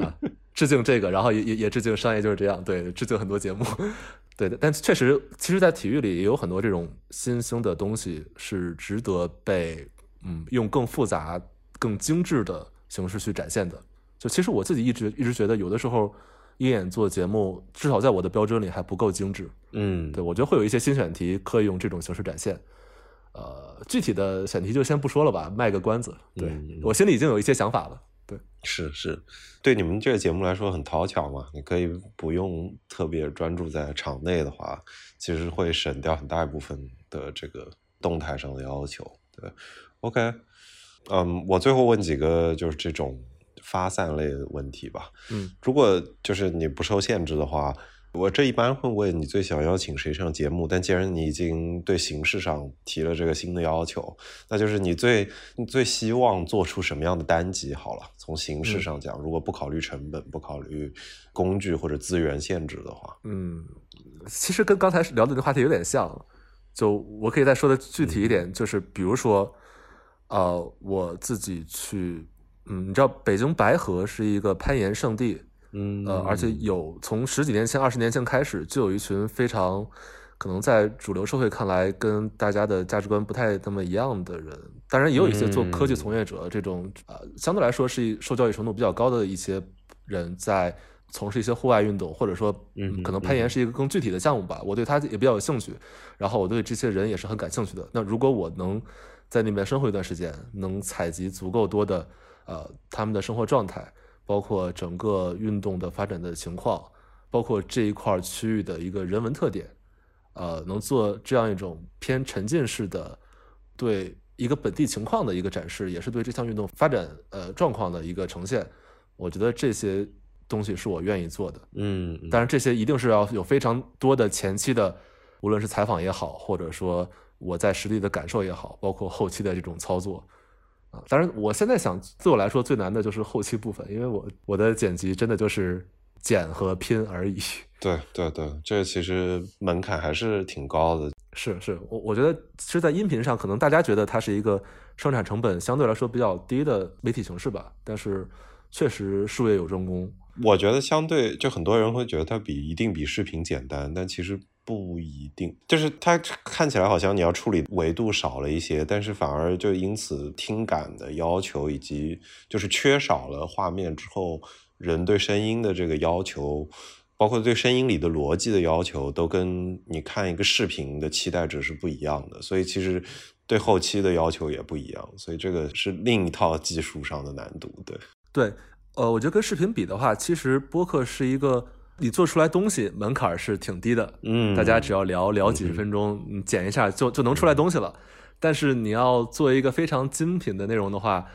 [SPEAKER 2] 啊，致敬这个，然后也也也致敬商业就是这样，对，致敬很多节目，对的。但确实，其实，在体育里也有很多这种新兴的东西是值得被嗯用更复杂、更精致的形式去展现的。就其实我自己一直一直觉得，有的时候鹰眼做节目，至少在我的标准里还不够精致。
[SPEAKER 3] 嗯
[SPEAKER 2] 对我觉得会有一些新选题可以用这种形式展现。呃，具体的选题就先不说了吧，卖个关子。对、
[SPEAKER 3] 嗯
[SPEAKER 2] 我心里已经有一些想法了。对，
[SPEAKER 3] 是是，对你们这个节目来说很讨巧嘛，你可以不用特别专注在场内的话，其实会省掉很大一部分的这个动态上的要求。对，OK，嗯，我最后问几个就是这种发散类的问题吧。
[SPEAKER 2] 嗯，
[SPEAKER 3] 如果就是你不受限制的话，我这一般会问你最想邀请谁上节目，但既然你已经对形式上提了这个新的要求，那就是你最你最希望做出什么样的单集好了。从形式上讲，如果不考虑成本、不考虑工具或者资源限制的话，
[SPEAKER 2] 嗯，其实跟刚才聊的那话题有点像，就我可以再说的具体一点，就是比如说，呃，我自己去，嗯，你知道北京白河是一个攀岩圣地，
[SPEAKER 3] 嗯
[SPEAKER 2] 呃，而且有从十几年前、二十年前开始，就有一群非常可能在主流社会看来跟大家的价值观不太那么一样的人。当然，也有一些做科技从业者这种呃，相对来说是受教育程度比较高的一些人在从事一些户外运动，或者说，
[SPEAKER 3] 嗯
[SPEAKER 2] 可能攀岩是一个更具体的项目吧。我对它也比较有兴趣，然后我对这些人也是很感兴趣的。那如果我能在那边生活一段时间，能采集足够多的呃他们的生活状态。包括整个运动的发展的情况，包括这一块区域的一个人文特点，呃，能做这样一种偏沉浸式的对一个本地情况的一个展示，也是对这项运动发展呃状况的一个呈现。我觉得这些东西是我愿意做的。
[SPEAKER 3] 嗯，嗯
[SPEAKER 2] 当然，这些一定是要有非常多的前期的，无论是采访也好，或者说我在实地的感受也好，包括后期的这种操作。啊，当然，我现在想，对我来说最难的就是后期部分，因为我我的剪辑真的就是剪和拼而已。
[SPEAKER 3] 对对对，这其实门槛还是挺高的。
[SPEAKER 2] 是是，我我觉得其实，在音频上，可能大家觉得它是一个生产成本相对来说比较低的媒体形式吧，但是确实术业有专攻。
[SPEAKER 3] 我觉得相对就很多人会觉得它比一定比视频简单，但其实不一定。就是它看起来好像你要处理维度少了一些，但是反而就因此听感的要求以及就是缺少了画面之后人对声音的这个要求，包括对声音里的逻辑的要求，都跟你看一个视频的期待值是不一样的。所以其实对后期的要求也不一样，所以这个是另一套技术上的难度。对。
[SPEAKER 2] 对，呃，我觉得跟视频比的话，其实播客是一个你做出来东西门槛是挺低的，
[SPEAKER 3] 嗯
[SPEAKER 2] 大家只要聊聊几十分钟，你剪一下就就能出来东西了。但是你要做一个非常精品的内容的话，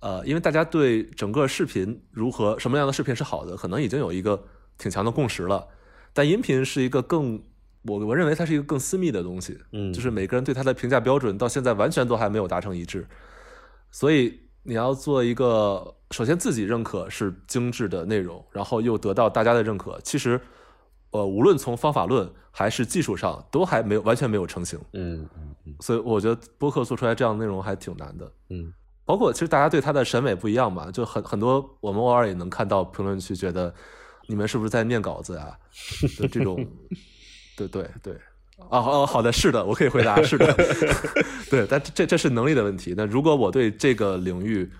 [SPEAKER 2] 呃，因为大家对整个视频如何什么样的视频是好的，可能已经有一个挺强的共识了。但音频是一个更，我我认为它是一个更私密的东西，
[SPEAKER 3] 嗯
[SPEAKER 2] 就是每个人对它的评价标准到现在完全都还没有达成一致，所以你要做一个首先自己认可是精致的内容，然后又得到大家的认可，其实，呃，无论从方法论还是技术上，都还没有完全没有成型。
[SPEAKER 3] 嗯嗯嗯
[SPEAKER 2] 所以我觉得播客做出来这样的内容还挺难的。
[SPEAKER 3] 嗯
[SPEAKER 2] 包括其实大家对他的审美不一样嘛，就很很多我们偶尔也能看到评论区觉得你们是不是在念稿子啊？的这种，对对对，哦哦，好的，是的，我可以回答，是的，对，但这这是能力的问题。那如果我对这个领域，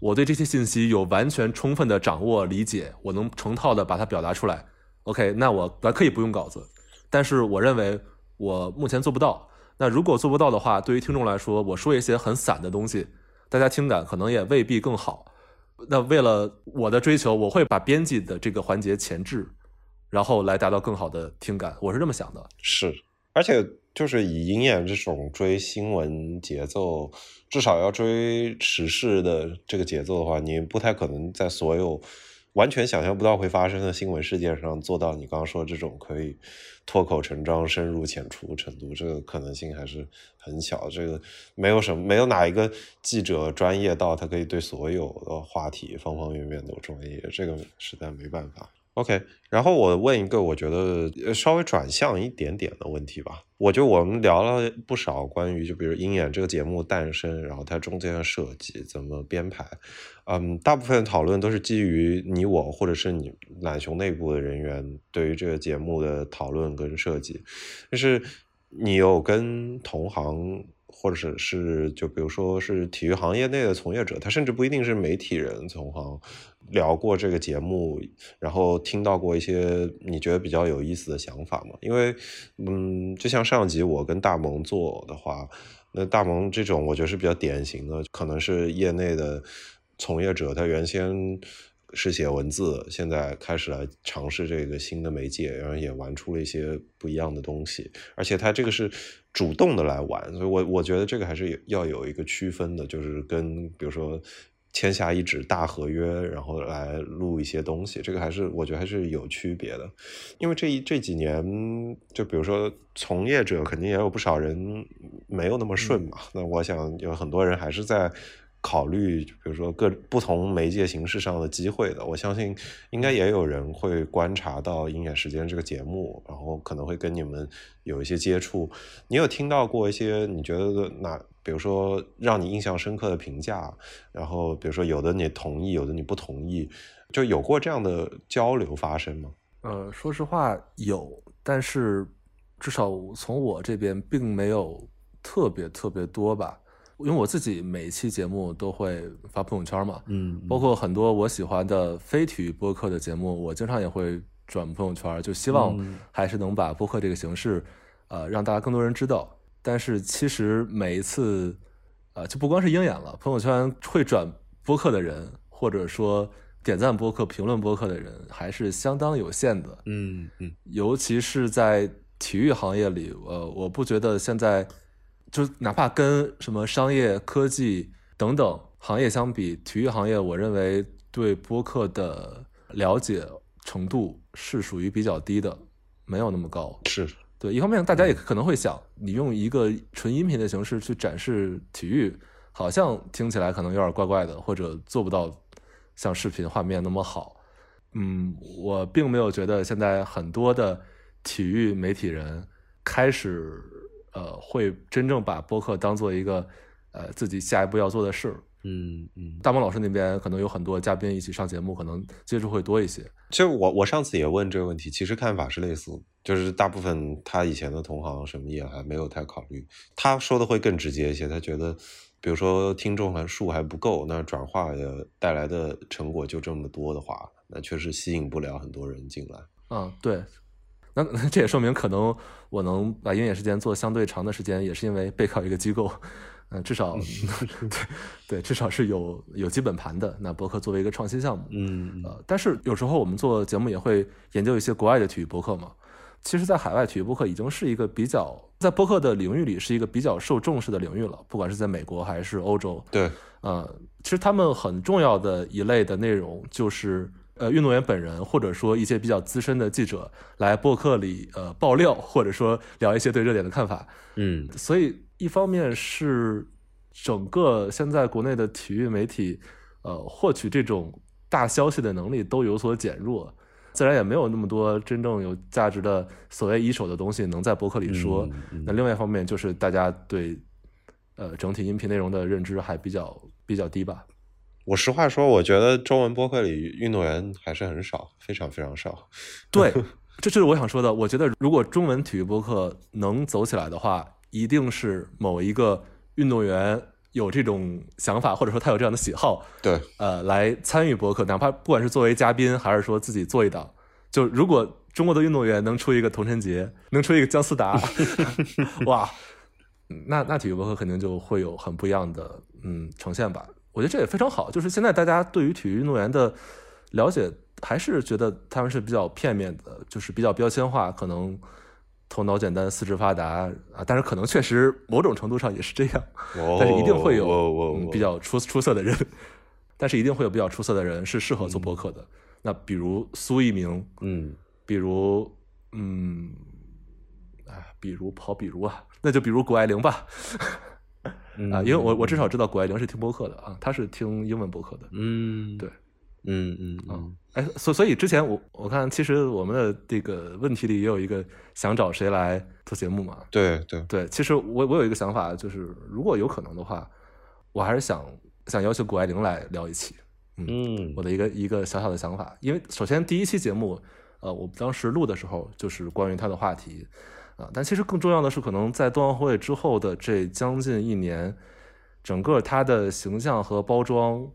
[SPEAKER 2] 我对这些信息有完全充分的掌握理解，我能成套的把它表达出来，OK，那我咱可以不用稿子，但是我认为我目前做不到。那如果做不到的话，对于听众来说，我说一些很散的东西，大家听感可能也未必更好。那为了我的追求，我会把编辑的这个环节前置，然后来达到更好的听感。我是这么想的。
[SPEAKER 3] 是，而且就是以鹰眼这种追新闻节奏，至少要追时事的这个节奏的话，你不太可能在所有完全想象不到会发生的新闻事件上做到你刚刚说这种可以脱口成章、深入浅出程度，这个可能性还是很小。这个没有什么，没有哪一个记者专业到他可以对所有的话题方方面面都专业，这个实在没办法。OK，然后我问一个我觉得稍微转向一点点的问题吧。我觉得我们聊了不少关于就比如鹰眼这个节目诞生，然后它中间的设计怎么编排，嗯，大部分讨论都是基于你我或者是你懒熊内部的人员对于这个节目的讨论跟设计，但是你有跟同行。或者是是就比如说是体育行业内的从业者，他甚至不一定是媒体人，同行聊过这个节目，然后听到过一些你觉得比较有意思的想法吗？因为，嗯，就像上集我跟大萌做的话，那大萌这种我觉得是比较典型的，可能是业内的从业者，他原先。是写文字，现在开始来尝试这个新的媒介，然后也玩出了一些不一样的东西，而且他这个是主动的来玩，所以我我觉得这个还是要有一个区分的，就是跟比如说签下一纸大合约，然后来录一些东西，这个还是我觉得还是有区别的，因为这一这几年，就比如说从业者肯定也有不少人没有那么顺嘛，那我想有很多人还是在。考虑，比如说各不同媒介形式上的机会的，我相信应该也有人会观察到《鹰眼时间》这个节目，然后可能会跟你们有一些接触。你有听到过一些你觉得那，比如说让你印象深刻的评价，然后比如说有的你同意，有的你不同意，就有过这样的交流发生吗？
[SPEAKER 2] 呃，说实话有，但是至少从我这边并没有特别特别多吧。因为我自己每一期节目都会发朋友圈嘛，
[SPEAKER 3] 嗯，
[SPEAKER 2] 包括很多我喜欢的非体育播客的节目，我经常也会转朋友圈，就希望还是能把播客这个形式，呃，让大家更多人知道。但是其实每一次，呃，就不光是鹰眼了，朋友圈会转播客的人，或者说点赞播客、评论播客的人，还是相当有限的。
[SPEAKER 3] 嗯嗯，
[SPEAKER 2] 尤其是在体育行业里，呃，我不觉得现在。就哪怕跟什么商业科技等等行业相比，体育行业我认为对播客的了解程度是属于比较低的，没有那么高。
[SPEAKER 3] 是
[SPEAKER 2] 对，一方面大家也可能会想，你用一个纯音频的形式去展示体育，好像听起来可能有点怪怪的，或者做不到像视频画面那么好。嗯，我并没有觉得现在很多的体育媒体人开始。呃，会真正把播客当做一个呃自己下一步要做的事。
[SPEAKER 3] 嗯嗯，
[SPEAKER 2] 大萌老师那边可能有很多嘉宾一起上节目，可能接触会多一些。
[SPEAKER 3] 其实我我上次也问这个问题，其实看法是类似，就是大部分他以前的同行什么也还没有太考虑。他说的会更直接一些，他觉得，比如说听众还数还不够，那转化的带来的成果就这么多的话，那确实吸引不了很多人进来。
[SPEAKER 2] 嗯，对。那这也说明，可能我能把鹰眼时间做相对长的时间，也是因为背靠一个机构，嗯，至少 对对，至少是有有基本盘的。那博客作为一个创新项目，
[SPEAKER 3] 嗯
[SPEAKER 2] 呃，但是有时候我们做节目也会研究一些国外的体育博客嘛。其实，在海外体育博客已经是一个比较在博客的领域里是一个比较受重视的领域了，不管是在美国还是欧洲。
[SPEAKER 3] 对，
[SPEAKER 2] 呃，其实他们很重要的一类的内容就是。呃，运动员本人，或者说一些比较资深的记者来播客里呃爆料，或者说聊一些对热点的看法。
[SPEAKER 3] 嗯，
[SPEAKER 2] 所以一方面是整个现在国内的体育媒体，呃，获取这种大消息的能力都有所减弱，自然也没有那么多真正有价值的所谓一手的东西能在博客里说。那另外一方面就是大家对呃整体音频内容的认知还比较比较低吧。
[SPEAKER 3] 我实话说，我觉得中文播客里运动员还是很少，非常非常少。
[SPEAKER 2] 对，这就是我想说的。我觉得如果中文体育播客能走起来的话，一定是某一个运动员有这种想法，或者说他有这样的喜好，
[SPEAKER 3] 对，
[SPEAKER 2] 呃，来参与播客，哪怕不管是作为嘉宾，还是说自己做一档。就如果中国的运动员能出一个童晨杰，能出一个姜思达，哇，那那体育播客肯定就会有很不一样的嗯呈现吧。我觉得这也非常好，就是现在大家对于体育运动员的了解，还是觉得他们是比较片面的，就是比较标签化，可能头脑简单、四肢发达啊，但是可能确实某种程度上也是这样，但是一定会有比较出出色的人，但是一定会有比较出色的人是适合做博客的。那比如苏一鸣，
[SPEAKER 3] 嗯
[SPEAKER 2] 比如嗯，哎，比如跑比如啊，那就比如谷爱凌吧。
[SPEAKER 3] 嗯。
[SPEAKER 2] 啊，因为我我至少知道谷爱凌是听播客的啊，她是听英文播客的。
[SPEAKER 3] 嗯。
[SPEAKER 2] 对，
[SPEAKER 3] 嗯嗯
[SPEAKER 2] 啊
[SPEAKER 3] 嗯
[SPEAKER 2] 哎，所所以之前我我看，其实我们的这个问题里也有一个想找谁来做节目嘛。
[SPEAKER 3] 对对。
[SPEAKER 2] 对，其实我我有一个想法，就是如果有可能的话，我还是想想邀请谷爱凌来聊一期。
[SPEAKER 3] 嗯
[SPEAKER 2] 我的一个一个小小的想法，因为首先第一期节目，呃，我当时录的时候就是关于他的话题，啊、但其实更重要的是，可能在冬奥会之后的这将近一年，整个他的形象和包装，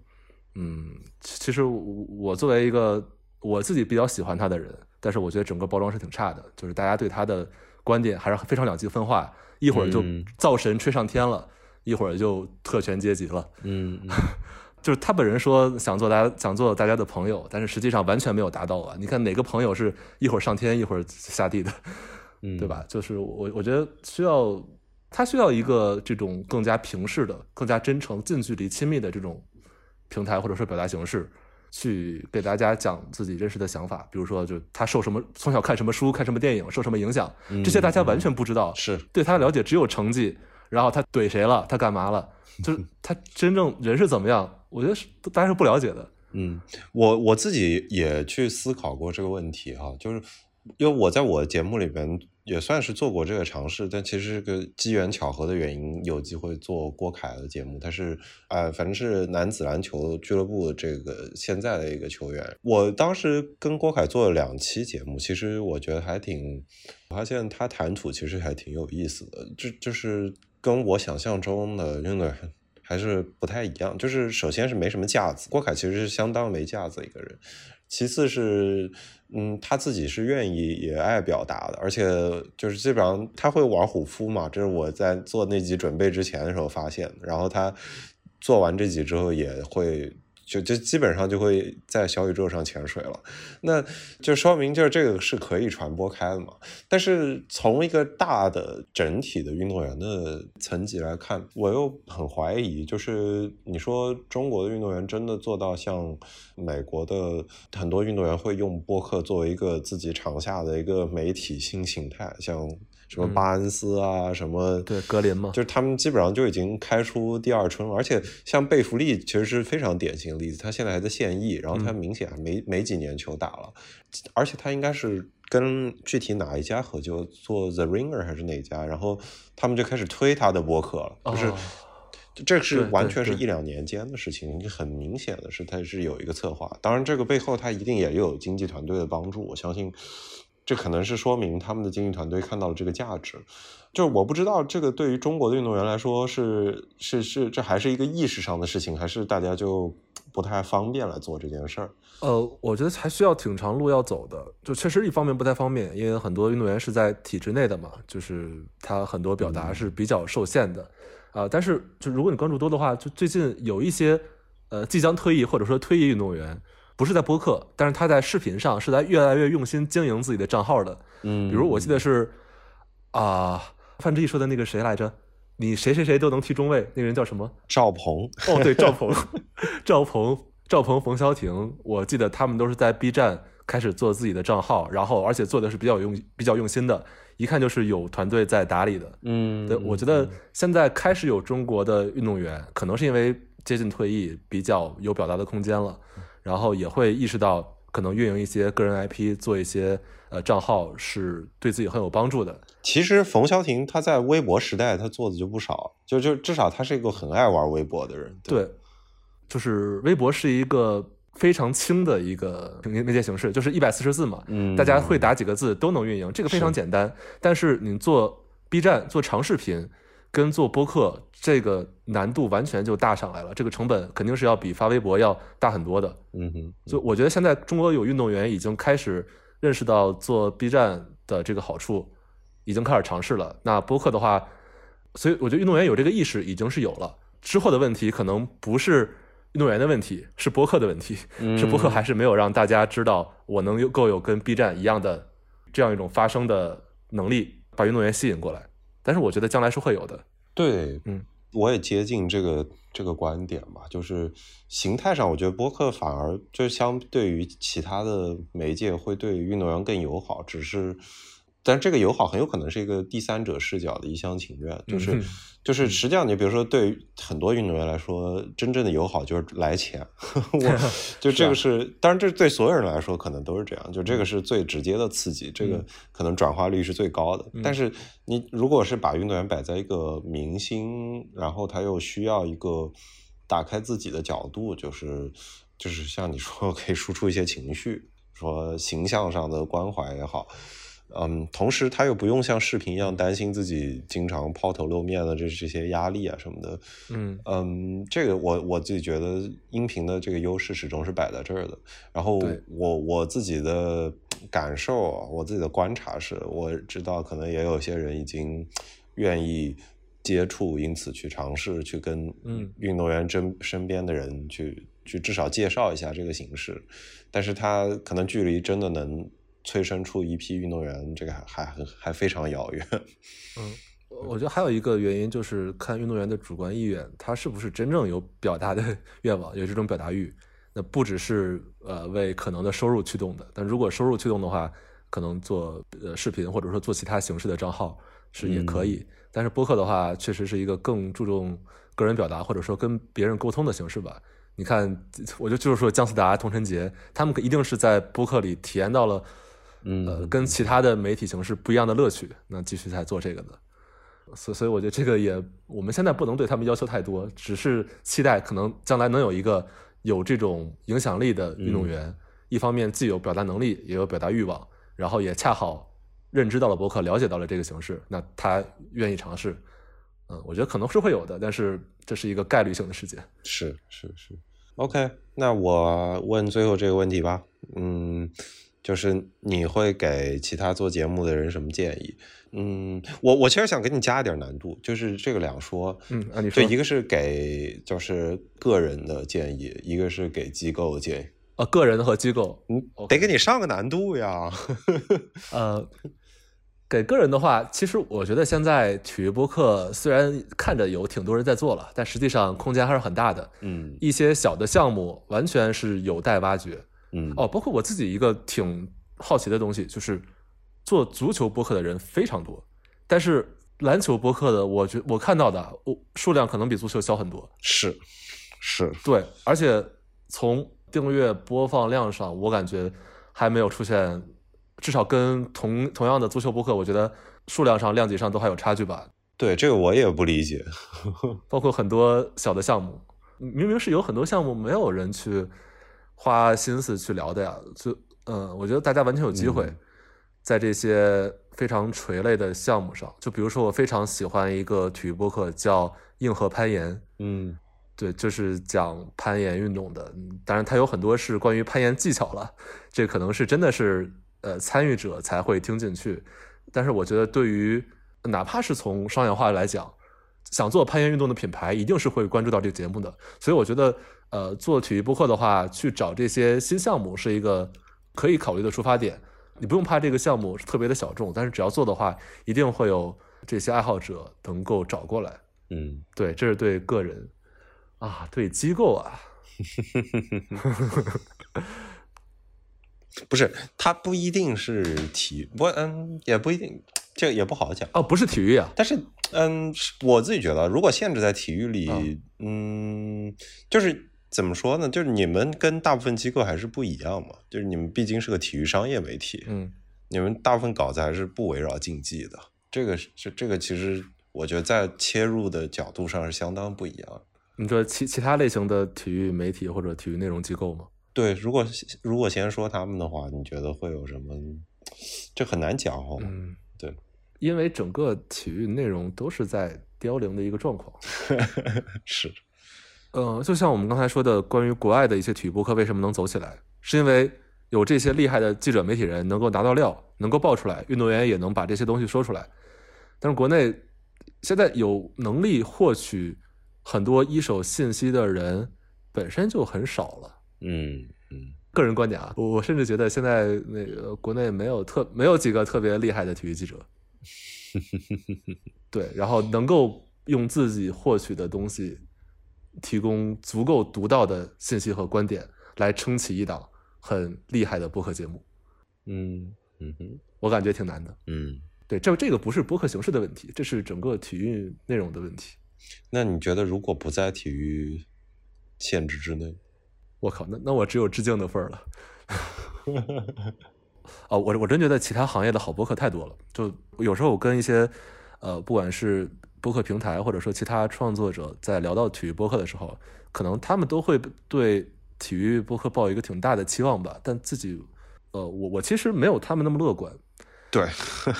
[SPEAKER 2] 嗯，其其实我我作为一个我自己比较喜欢他的人，但是我觉得整个包装是挺差的，就是大家对他的观点还是非常两极分化，一会儿就
[SPEAKER 3] 嗯
[SPEAKER 2] 造神吹上天了，一会儿就特权阶级了。
[SPEAKER 3] 嗯嗯
[SPEAKER 2] 就是他本人说想做大家想做大家的朋友，但是实际上完全没有达到啊！你看哪个朋友是一会儿上天一会儿下地的，
[SPEAKER 3] 嗯，
[SPEAKER 2] 对吧？就是我我觉得需要他需要一个这种更加平视的、更加真诚、近距离、亲密的这种平台或者说表达形式，去给大家讲自己真实的想法。比如说，就他受什么从小看什么书、看什么电影，受什么影响，这些大家完全不知道。
[SPEAKER 3] 是
[SPEAKER 2] 对他的了解只有成绩，然后他怼谁了，他干嘛了，就是他真正人是怎么样，我觉得是大家是不了解的。
[SPEAKER 3] 嗯，我我自己也去思考过这个问题哈，就是因为我在我的节目里边也算是做过这个尝试，但其实是个机缘巧合的原因，有机会做郭凯的节目，他是呃，反正是男子篮球俱乐部这个现在的一个球员。我当时跟郭凯做了两期节目，其实我觉得还挺，我发现他谈吐其实还挺有意思的，就就是跟我想象中的运动员。还是不太一样，就是首先是没什么架子，郭凯其实是相当没架子一个人，其次是，嗯，他自己是愿意也爱表达的，而且就是基本上他会玩虎扑嘛，这是我在做那集准备之前的时候发现的，然后他做完这集之后也会。就就基本上就会在小宇宙上潜水了，那就说明就是这个是可以传播开的嘛。但是从一个大的整体的运动员的层级来看，我又很怀疑，就是你说中国的运动员真的做到像美国的很多运动员会用播客作为一个自己场下的一个媒体新形态，像什么巴恩斯啊，什么
[SPEAKER 2] 对格林嘛，
[SPEAKER 3] 就是他们基本上就已经开出第二春了。而且像贝弗利其实是非常典型的例子，他现在还在现役，然后他明显还没、没几年球打了，而且他应该是跟具体哪一家合作，做 The Ringer 还是哪家，然后他们就开始推他的播客了，就是。
[SPEAKER 2] 哦
[SPEAKER 3] 这是完全是一两年间的事情，很明显的是，他是有一个策划。当然，这个背后他一定也有经纪团队的帮助。我相信，这可能是说明他们的经纪团队看到了这个价值。就是我不知道这个对于中国的运动员来说是是是，这还是一个意识上的事情，还是大家就不太方便来做这件事儿。
[SPEAKER 2] 呃，我觉得还需要挺长路要走的。就确实一方面不太方便，因为很多运动员是在体制内的嘛，就是他很多表达是比较受限的。啊、但是就如果你关注多的话，就最近有一些呃即将退役或者说退役运动员，不是在播客，但是他在视频上是在越来越用心经营自己的账号的。
[SPEAKER 3] 嗯
[SPEAKER 2] 比如我记得是啊、范志毅说的那个谁来着？你谁谁谁都能踢中卫，那个人叫什么？
[SPEAKER 3] 赵鹏，
[SPEAKER 2] 哦，对，赵鹏，赵鹏，赵鹏，冯潇霆，我记得他们都是在 B 站开始做自己的账号，然后而且做的是比较用比较用心的，一看就是有团队在打理的。
[SPEAKER 3] 嗯
[SPEAKER 2] 对，我觉得现在开始有中国的运动员，可能是因为接近退役，比较有表达的空间了，然后也会意识到，可能运营一些个人 IP，做一些呃账号是对自己很有帮助的。
[SPEAKER 3] 其实冯潇霆他在微博时代他做的就不少，就就至少他是一个很爱玩微博的人。
[SPEAKER 2] 对，就是微博是一个非常轻的一个媒媒介形式，就是一百四十字嘛，
[SPEAKER 3] 嗯
[SPEAKER 2] 大家会打几个字都能运营，这个非常简单。但是你做 B 站做长视频，跟做播客，这个难度完全就大上来了，这个成本肯定是要比发微博要大很多的。
[SPEAKER 3] 嗯哼，
[SPEAKER 2] 就我觉得现在中国有运动员已经开始认识到做 B 站的这个好处，已经开始尝试了。那播客的话，所以我觉得运动员有这个意识已经是有了。之后的问题可能不是运动员的问题，是播客的问题，是播客还是没有让大家知道我能够有跟 B 站一样的这样一种发声的能力，把运动员吸引过来。但是我觉得将来是会有的。
[SPEAKER 3] 对，
[SPEAKER 2] 嗯，
[SPEAKER 3] 我也接近这个这个观点吧，就是形态上，我觉得播客反而就相对于其他的媒介会对运动员更友好，只是。但这个友好很有可能是一个第三者视角的一厢情愿，就是就是实际上，你比如说对于很多运动员来说，真正的友好就是来钱。我 就这个是，当然这对所有人来说可能都是这样，就这个是最直接的刺激，这个可能转化率是最高的。但是你如果是把运动员摆在一个明星，然后他又需要一个打开自己的角度，就是就是像你说 可以输出一些情绪，说形象上的关怀也好。嗯，同时他又不用像视频一样担心自己经常抛头露面的这这些压力啊什么的。
[SPEAKER 2] 嗯
[SPEAKER 3] 嗯，这个我我自己觉得音频的这个优势始终是摆在这儿的。然后我我自己的感受，我自己的观察是，我知道可能也有些人已经愿意接触，因此去尝试去跟运动员身身边的人去去至少介绍一下这个形式，但是他可能距离真的能。催生出一批运动员，这个还还还还非常遥远。
[SPEAKER 2] 嗯，我觉得还有一个原因就是看运动员的主观意愿，他是不是真正有表达的 愿望，有这种表达欲。那不只是呃为可能的收入驱动的，但如果收入驱动的话，可能做呃视频或者说做其他形式的账号是也可以。但是播客的话，确实是一个更注重个人表达或者说跟别人沟通的形式吧。你看，我就就是说姜思达、童晨杰，他们一定是在播客里体验到了。
[SPEAKER 3] 嗯，
[SPEAKER 2] 跟其他的媒体形式不一样的乐趣，那继续在做这个的，所所以我觉得这个也，我们现在不能对他们要求太多，只是期待可能将来能有一个有这种影响力的运动员，一方面既有表达能力，也有表达欲望，然后也恰好认知到了博客，了解到了这个形式，那他愿意尝试，嗯，我觉得可能是会有的，但是这是一个概率性的事件。
[SPEAKER 3] 是是是，OK，那我问最后这个问题吧，嗯。就是你会给其他做节目的人什么建议？嗯，我我其实想给你加一点难度，就是这个两说。
[SPEAKER 2] 嗯，啊，你说，
[SPEAKER 3] 一个是给就是个人的建议，一个是给机构的建议。
[SPEAKER 2] 啊，个人和机构，
[SPEAKER 3] 嗯，得给你上个难度呀。
[SPEAKER 2] 呃，给个人的话，其实我觉得现在体育播客虽然看着有挺多人在做了，但实际上空间还是很大的。
[SPEAKER 3] 嗯，
[SPEAKER 2] 一些小的项目完全是有待挖掘。
[SPEAKER 3] 嗯
[SPEAKER 2] 哦，包括我自己一个挺好奇的东西，就是做足球播客的人非常多，但是篮球播客的，我觉我看到的，我数量可能比足球小很多。
[SPEAKER 3] 是，是
[SPEAKER 2] 对，而且从订阅播放量上，我感觉还没有出现，至少跟同同样的足球播客，我觉得数量上、量级上都还有差距吧。
[SPEAKER 3] 对，这个我也不理解。
[SPEAKER 2] 包括很多小的项目，明明是有很多项目没有人去。花心思去聊的呀，就嗯，我觉得大家完全有机会，在这些非常垂类的项目上，就比如说我非常喜欢一个体育播客叫硬核攀岩，
[SPEAKER 3] 嗯，
[SPEAKER 2] 对，就是讲攀岩运动的，当然它有很多是关于攀岩技巧了，这可能是真的是呃参与者才会听进去，但是我觉得对于哪怕是从商业化来讲，想做攀岩运动的品牌，一定是会关注到这个节目的，所以我觉得。呃，做体育播客的话，去找这些新项目是一个可以考虑的出发点。你不用怕这个项目特别的小众，但是只要做的话，一定会有这些爱好者能够找过来。
[SPEAKER 3] 嗯，
[SPEAKER 2] 对，这是对个人啊，对机构啊
[SPEAKER 3] 不是，它不一定是体育，不，嗯，也不一定，这也不好讲。
[SPEAKER 2] 哦，不是体育啊，
[SPEAKER 3] 但是。嗯，我自己觉得，如果限制在体育里，嗯，就是怎么说呢？就是你们跟大部分机构还是不一样嘛。就是你们毕竟是个体育商业媒体，
[SPEAKER 2] 嗯，
[SPEAKER 3] 你们大部分稿子还是不围绕竞技的。这个是这个，其实我觉得在切入的角度上是相当不一样。
[SPEAKER 2] 你说其其他类型的体育媒体或者体育内容机构吗？
[SPEAKER 3] 对，如果如果先说他们的话，你觉得会有什么？这很难讲哦。
[SPEAKER 2] 嗯，
[SPEAKER 3] 对。
[SPEAKER 2] 因为整个体育内容都是在凋零的一个状况，
[SPEAKER 3] 是，
[SPEAKER 2] 嗯，就像我们刚才说的，关于国外的一些体育博客为什么能走起来，是因为有这些厉害的记者、媒体人能够拿到料，能够爆出来，运动员也能把这些东西说出来。但是国内现在有能力获取很多一手信息的人本身就很少了。
[SPEAKER 3] 嗯嗯，
[SPEAKER 2] 个人观点啊，我甚至觉得现在那个国内没有特没有几个特别厉害的体育记者。对，然后能够用自己获取的东西提供足够独到的信息和观点，来撑起一档很厉害的播客节目。
[SPEAKER 3] 嗯嗯哼
[SPEAKER 2] 我感觉挺难的。
[SPEAKER 3] 嗯。
[SPEAKER 2] 对，这这个不是播客形式的问题，这是整个体育内容的问题。
[SPEAKER 3] 那你觉得如果不在体育限制之内，
[SPEAKER 2] 我靠，那那我只有致敬的份儿了。哦，我我真觉得其他行业的好播客太多了。就有时候我跟一些呃，不管是播客平台或者说其他创作者在聊到体育播客的时候，可能他们都会对体育播客抱一个挺大的期望吧，但自己呃，我我其实没有他们那么乐观。
[SPEAKER 3] 对，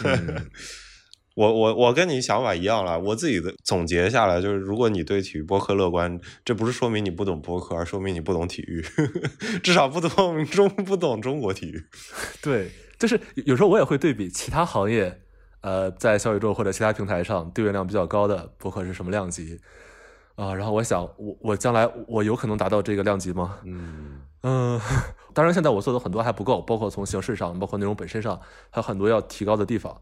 [SPEAKER 2] 嗯
[SPEAKER 3] 我我我跟你想法一样了。我自己的总结下来就是，如果你对体育播客乐观，这不是说明你不懂播客，而说明你不懂体育，至少不懂中不懂中国体育。
[SPEAKER 2] 对，就是有时候我也会对比其他行业，呃，在小宇宙或者其他平台上订阅量比较高的博客是什么量级啊、然后我想，我我将来我有可能达到这个量级吗？
[SPEAKER 3] 嗯
[SPEAKER 2] 嗯，当然现在我做的很多还不够，包括从形式上，包括内容本身上，还有很多要提高的地方。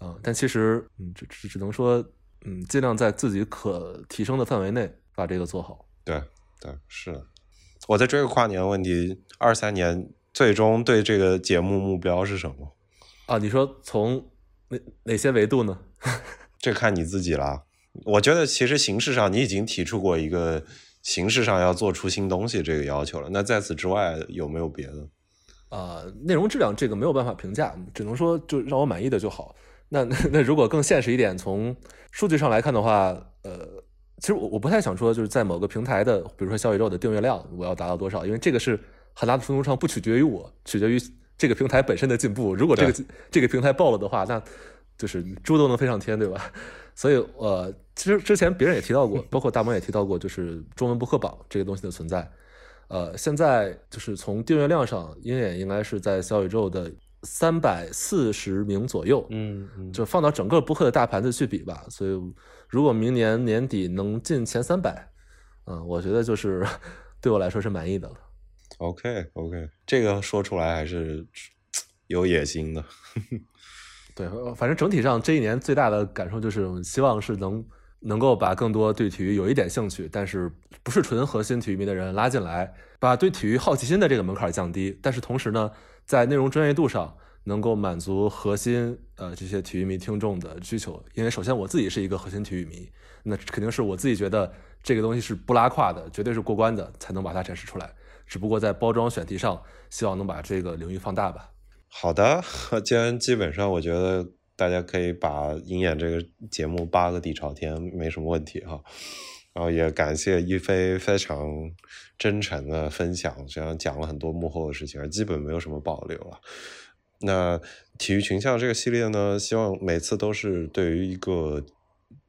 [SPEAKER 2] 嗯，但其实，嗯，只只只能说，嗯，尽量在自己可提升的范围内把这个做好。
[SPEAKER 3] 对对，是的。我在追个跨年问题，二三年最终对这个节目目标是什么？
[SPEAKER 2] 啊，你说从哪哪些维度呢？
[SPEAKER 3] 这看你自己啦。我觉得其实形式上你已经提出过一个形式上要做出新东西这个要求了。那在此之外有没有别的？
[SPEAKER 2] 啊、内容质量这个没有办法评价，只能说就让我满意的就好。那 那那如果更现实一点，从数据上来看的话，呃，其实我我不太想说就是在某个平台的，比如说小宇宙的订阅量我要达到多少，因为这个是很大的程度上不取决于我，取决于这个平台本身的进步。如果这个这个平台爆了的话，那就是猪都能飞上天，对吧？所以呃，其实之前别人也提到过，包括大萌也提到过，就是中文播客榜这个东西的存在。呃，现在就是从订阅量上，鹰眼应该是在小宇宙的三百四十名左右，
[SPEAKER 3] 嗯嗯
[SPEAKER 2] 就放到整个播客的大盘子去比吧。所以，如果明年年底能进前三百，嗯，我觉得就是 对我来说是满意的了。
[SPEAKER 3] ，OK OK，这个说出来还是有野心的。
[SPEAKER 2] 对，反正整体上这一年最大的感受就是，希望是能能够把更多对体育有一点兴趣，但是不是纯核心体育迷的人拉进来，把对体育好奇心的这个门槛降低。但是同时呢，在内容专业度上能够满足核心呃这些体育迷听众的需求。因为首先我自己是一个核心体育迷，那肯定是我自己觉得这个东西是不拉胯的，绝对是过关的，才能把它展示出来。只不过在包装选题上，希望能把这个领域放大吧。
[SPEAKER 3] 好的，既然基本上我觉得大家可以把鹰眼这个节目扒个底朝天，没什么问题哈。然后也感谢一飞非常真诚的分享，这样讲了很多幕后的事情，基本没有什么保留了。那体育群像这个系列呢，希望每次都是对于一个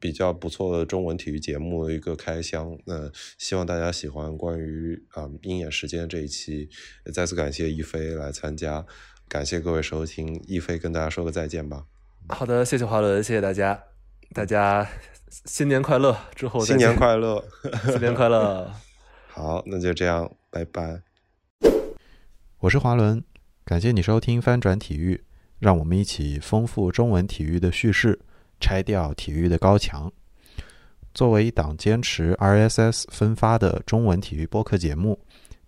[SPEAKER 3] 比较不错的中文体育节目的一个开箱。那希望大家喜欢关于啊、嗯鹰眼时间这一期，再次感谢一飞来参加，感谢各位收听，一飞跟大家说个再见吧，
[SPEAKER 2] 好的，谢谢华伦，谢谢大家，大家新年快乐！之后
[SPEAKER 3] 新年快乐，
[SPEAKER 2] 新年快乐！
[SPEAKER 3] 好，那就这样，拜拜。
[SPEAKER 1] 我是华伦，感谢你收听翻转体育，让我们一起丰富中文体育的叙事，拆掉体育的高墙。作为一档坚持 RSS 分发的中文体育播客节目，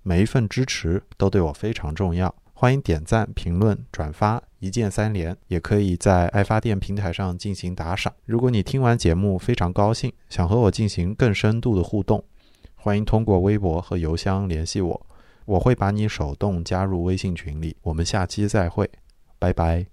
[SPEAKER 1] 每一份支持都对我非常重要。欢迎点赞、评论、转发，一键三连，也可以在爱发电平台上进行打赏。如果你听完节目非常高兴，想和我进行更深度的互动，欢迎通过微博和邮箱联系我。我会把你手动加入微信群里。我们下期再会，拜拜。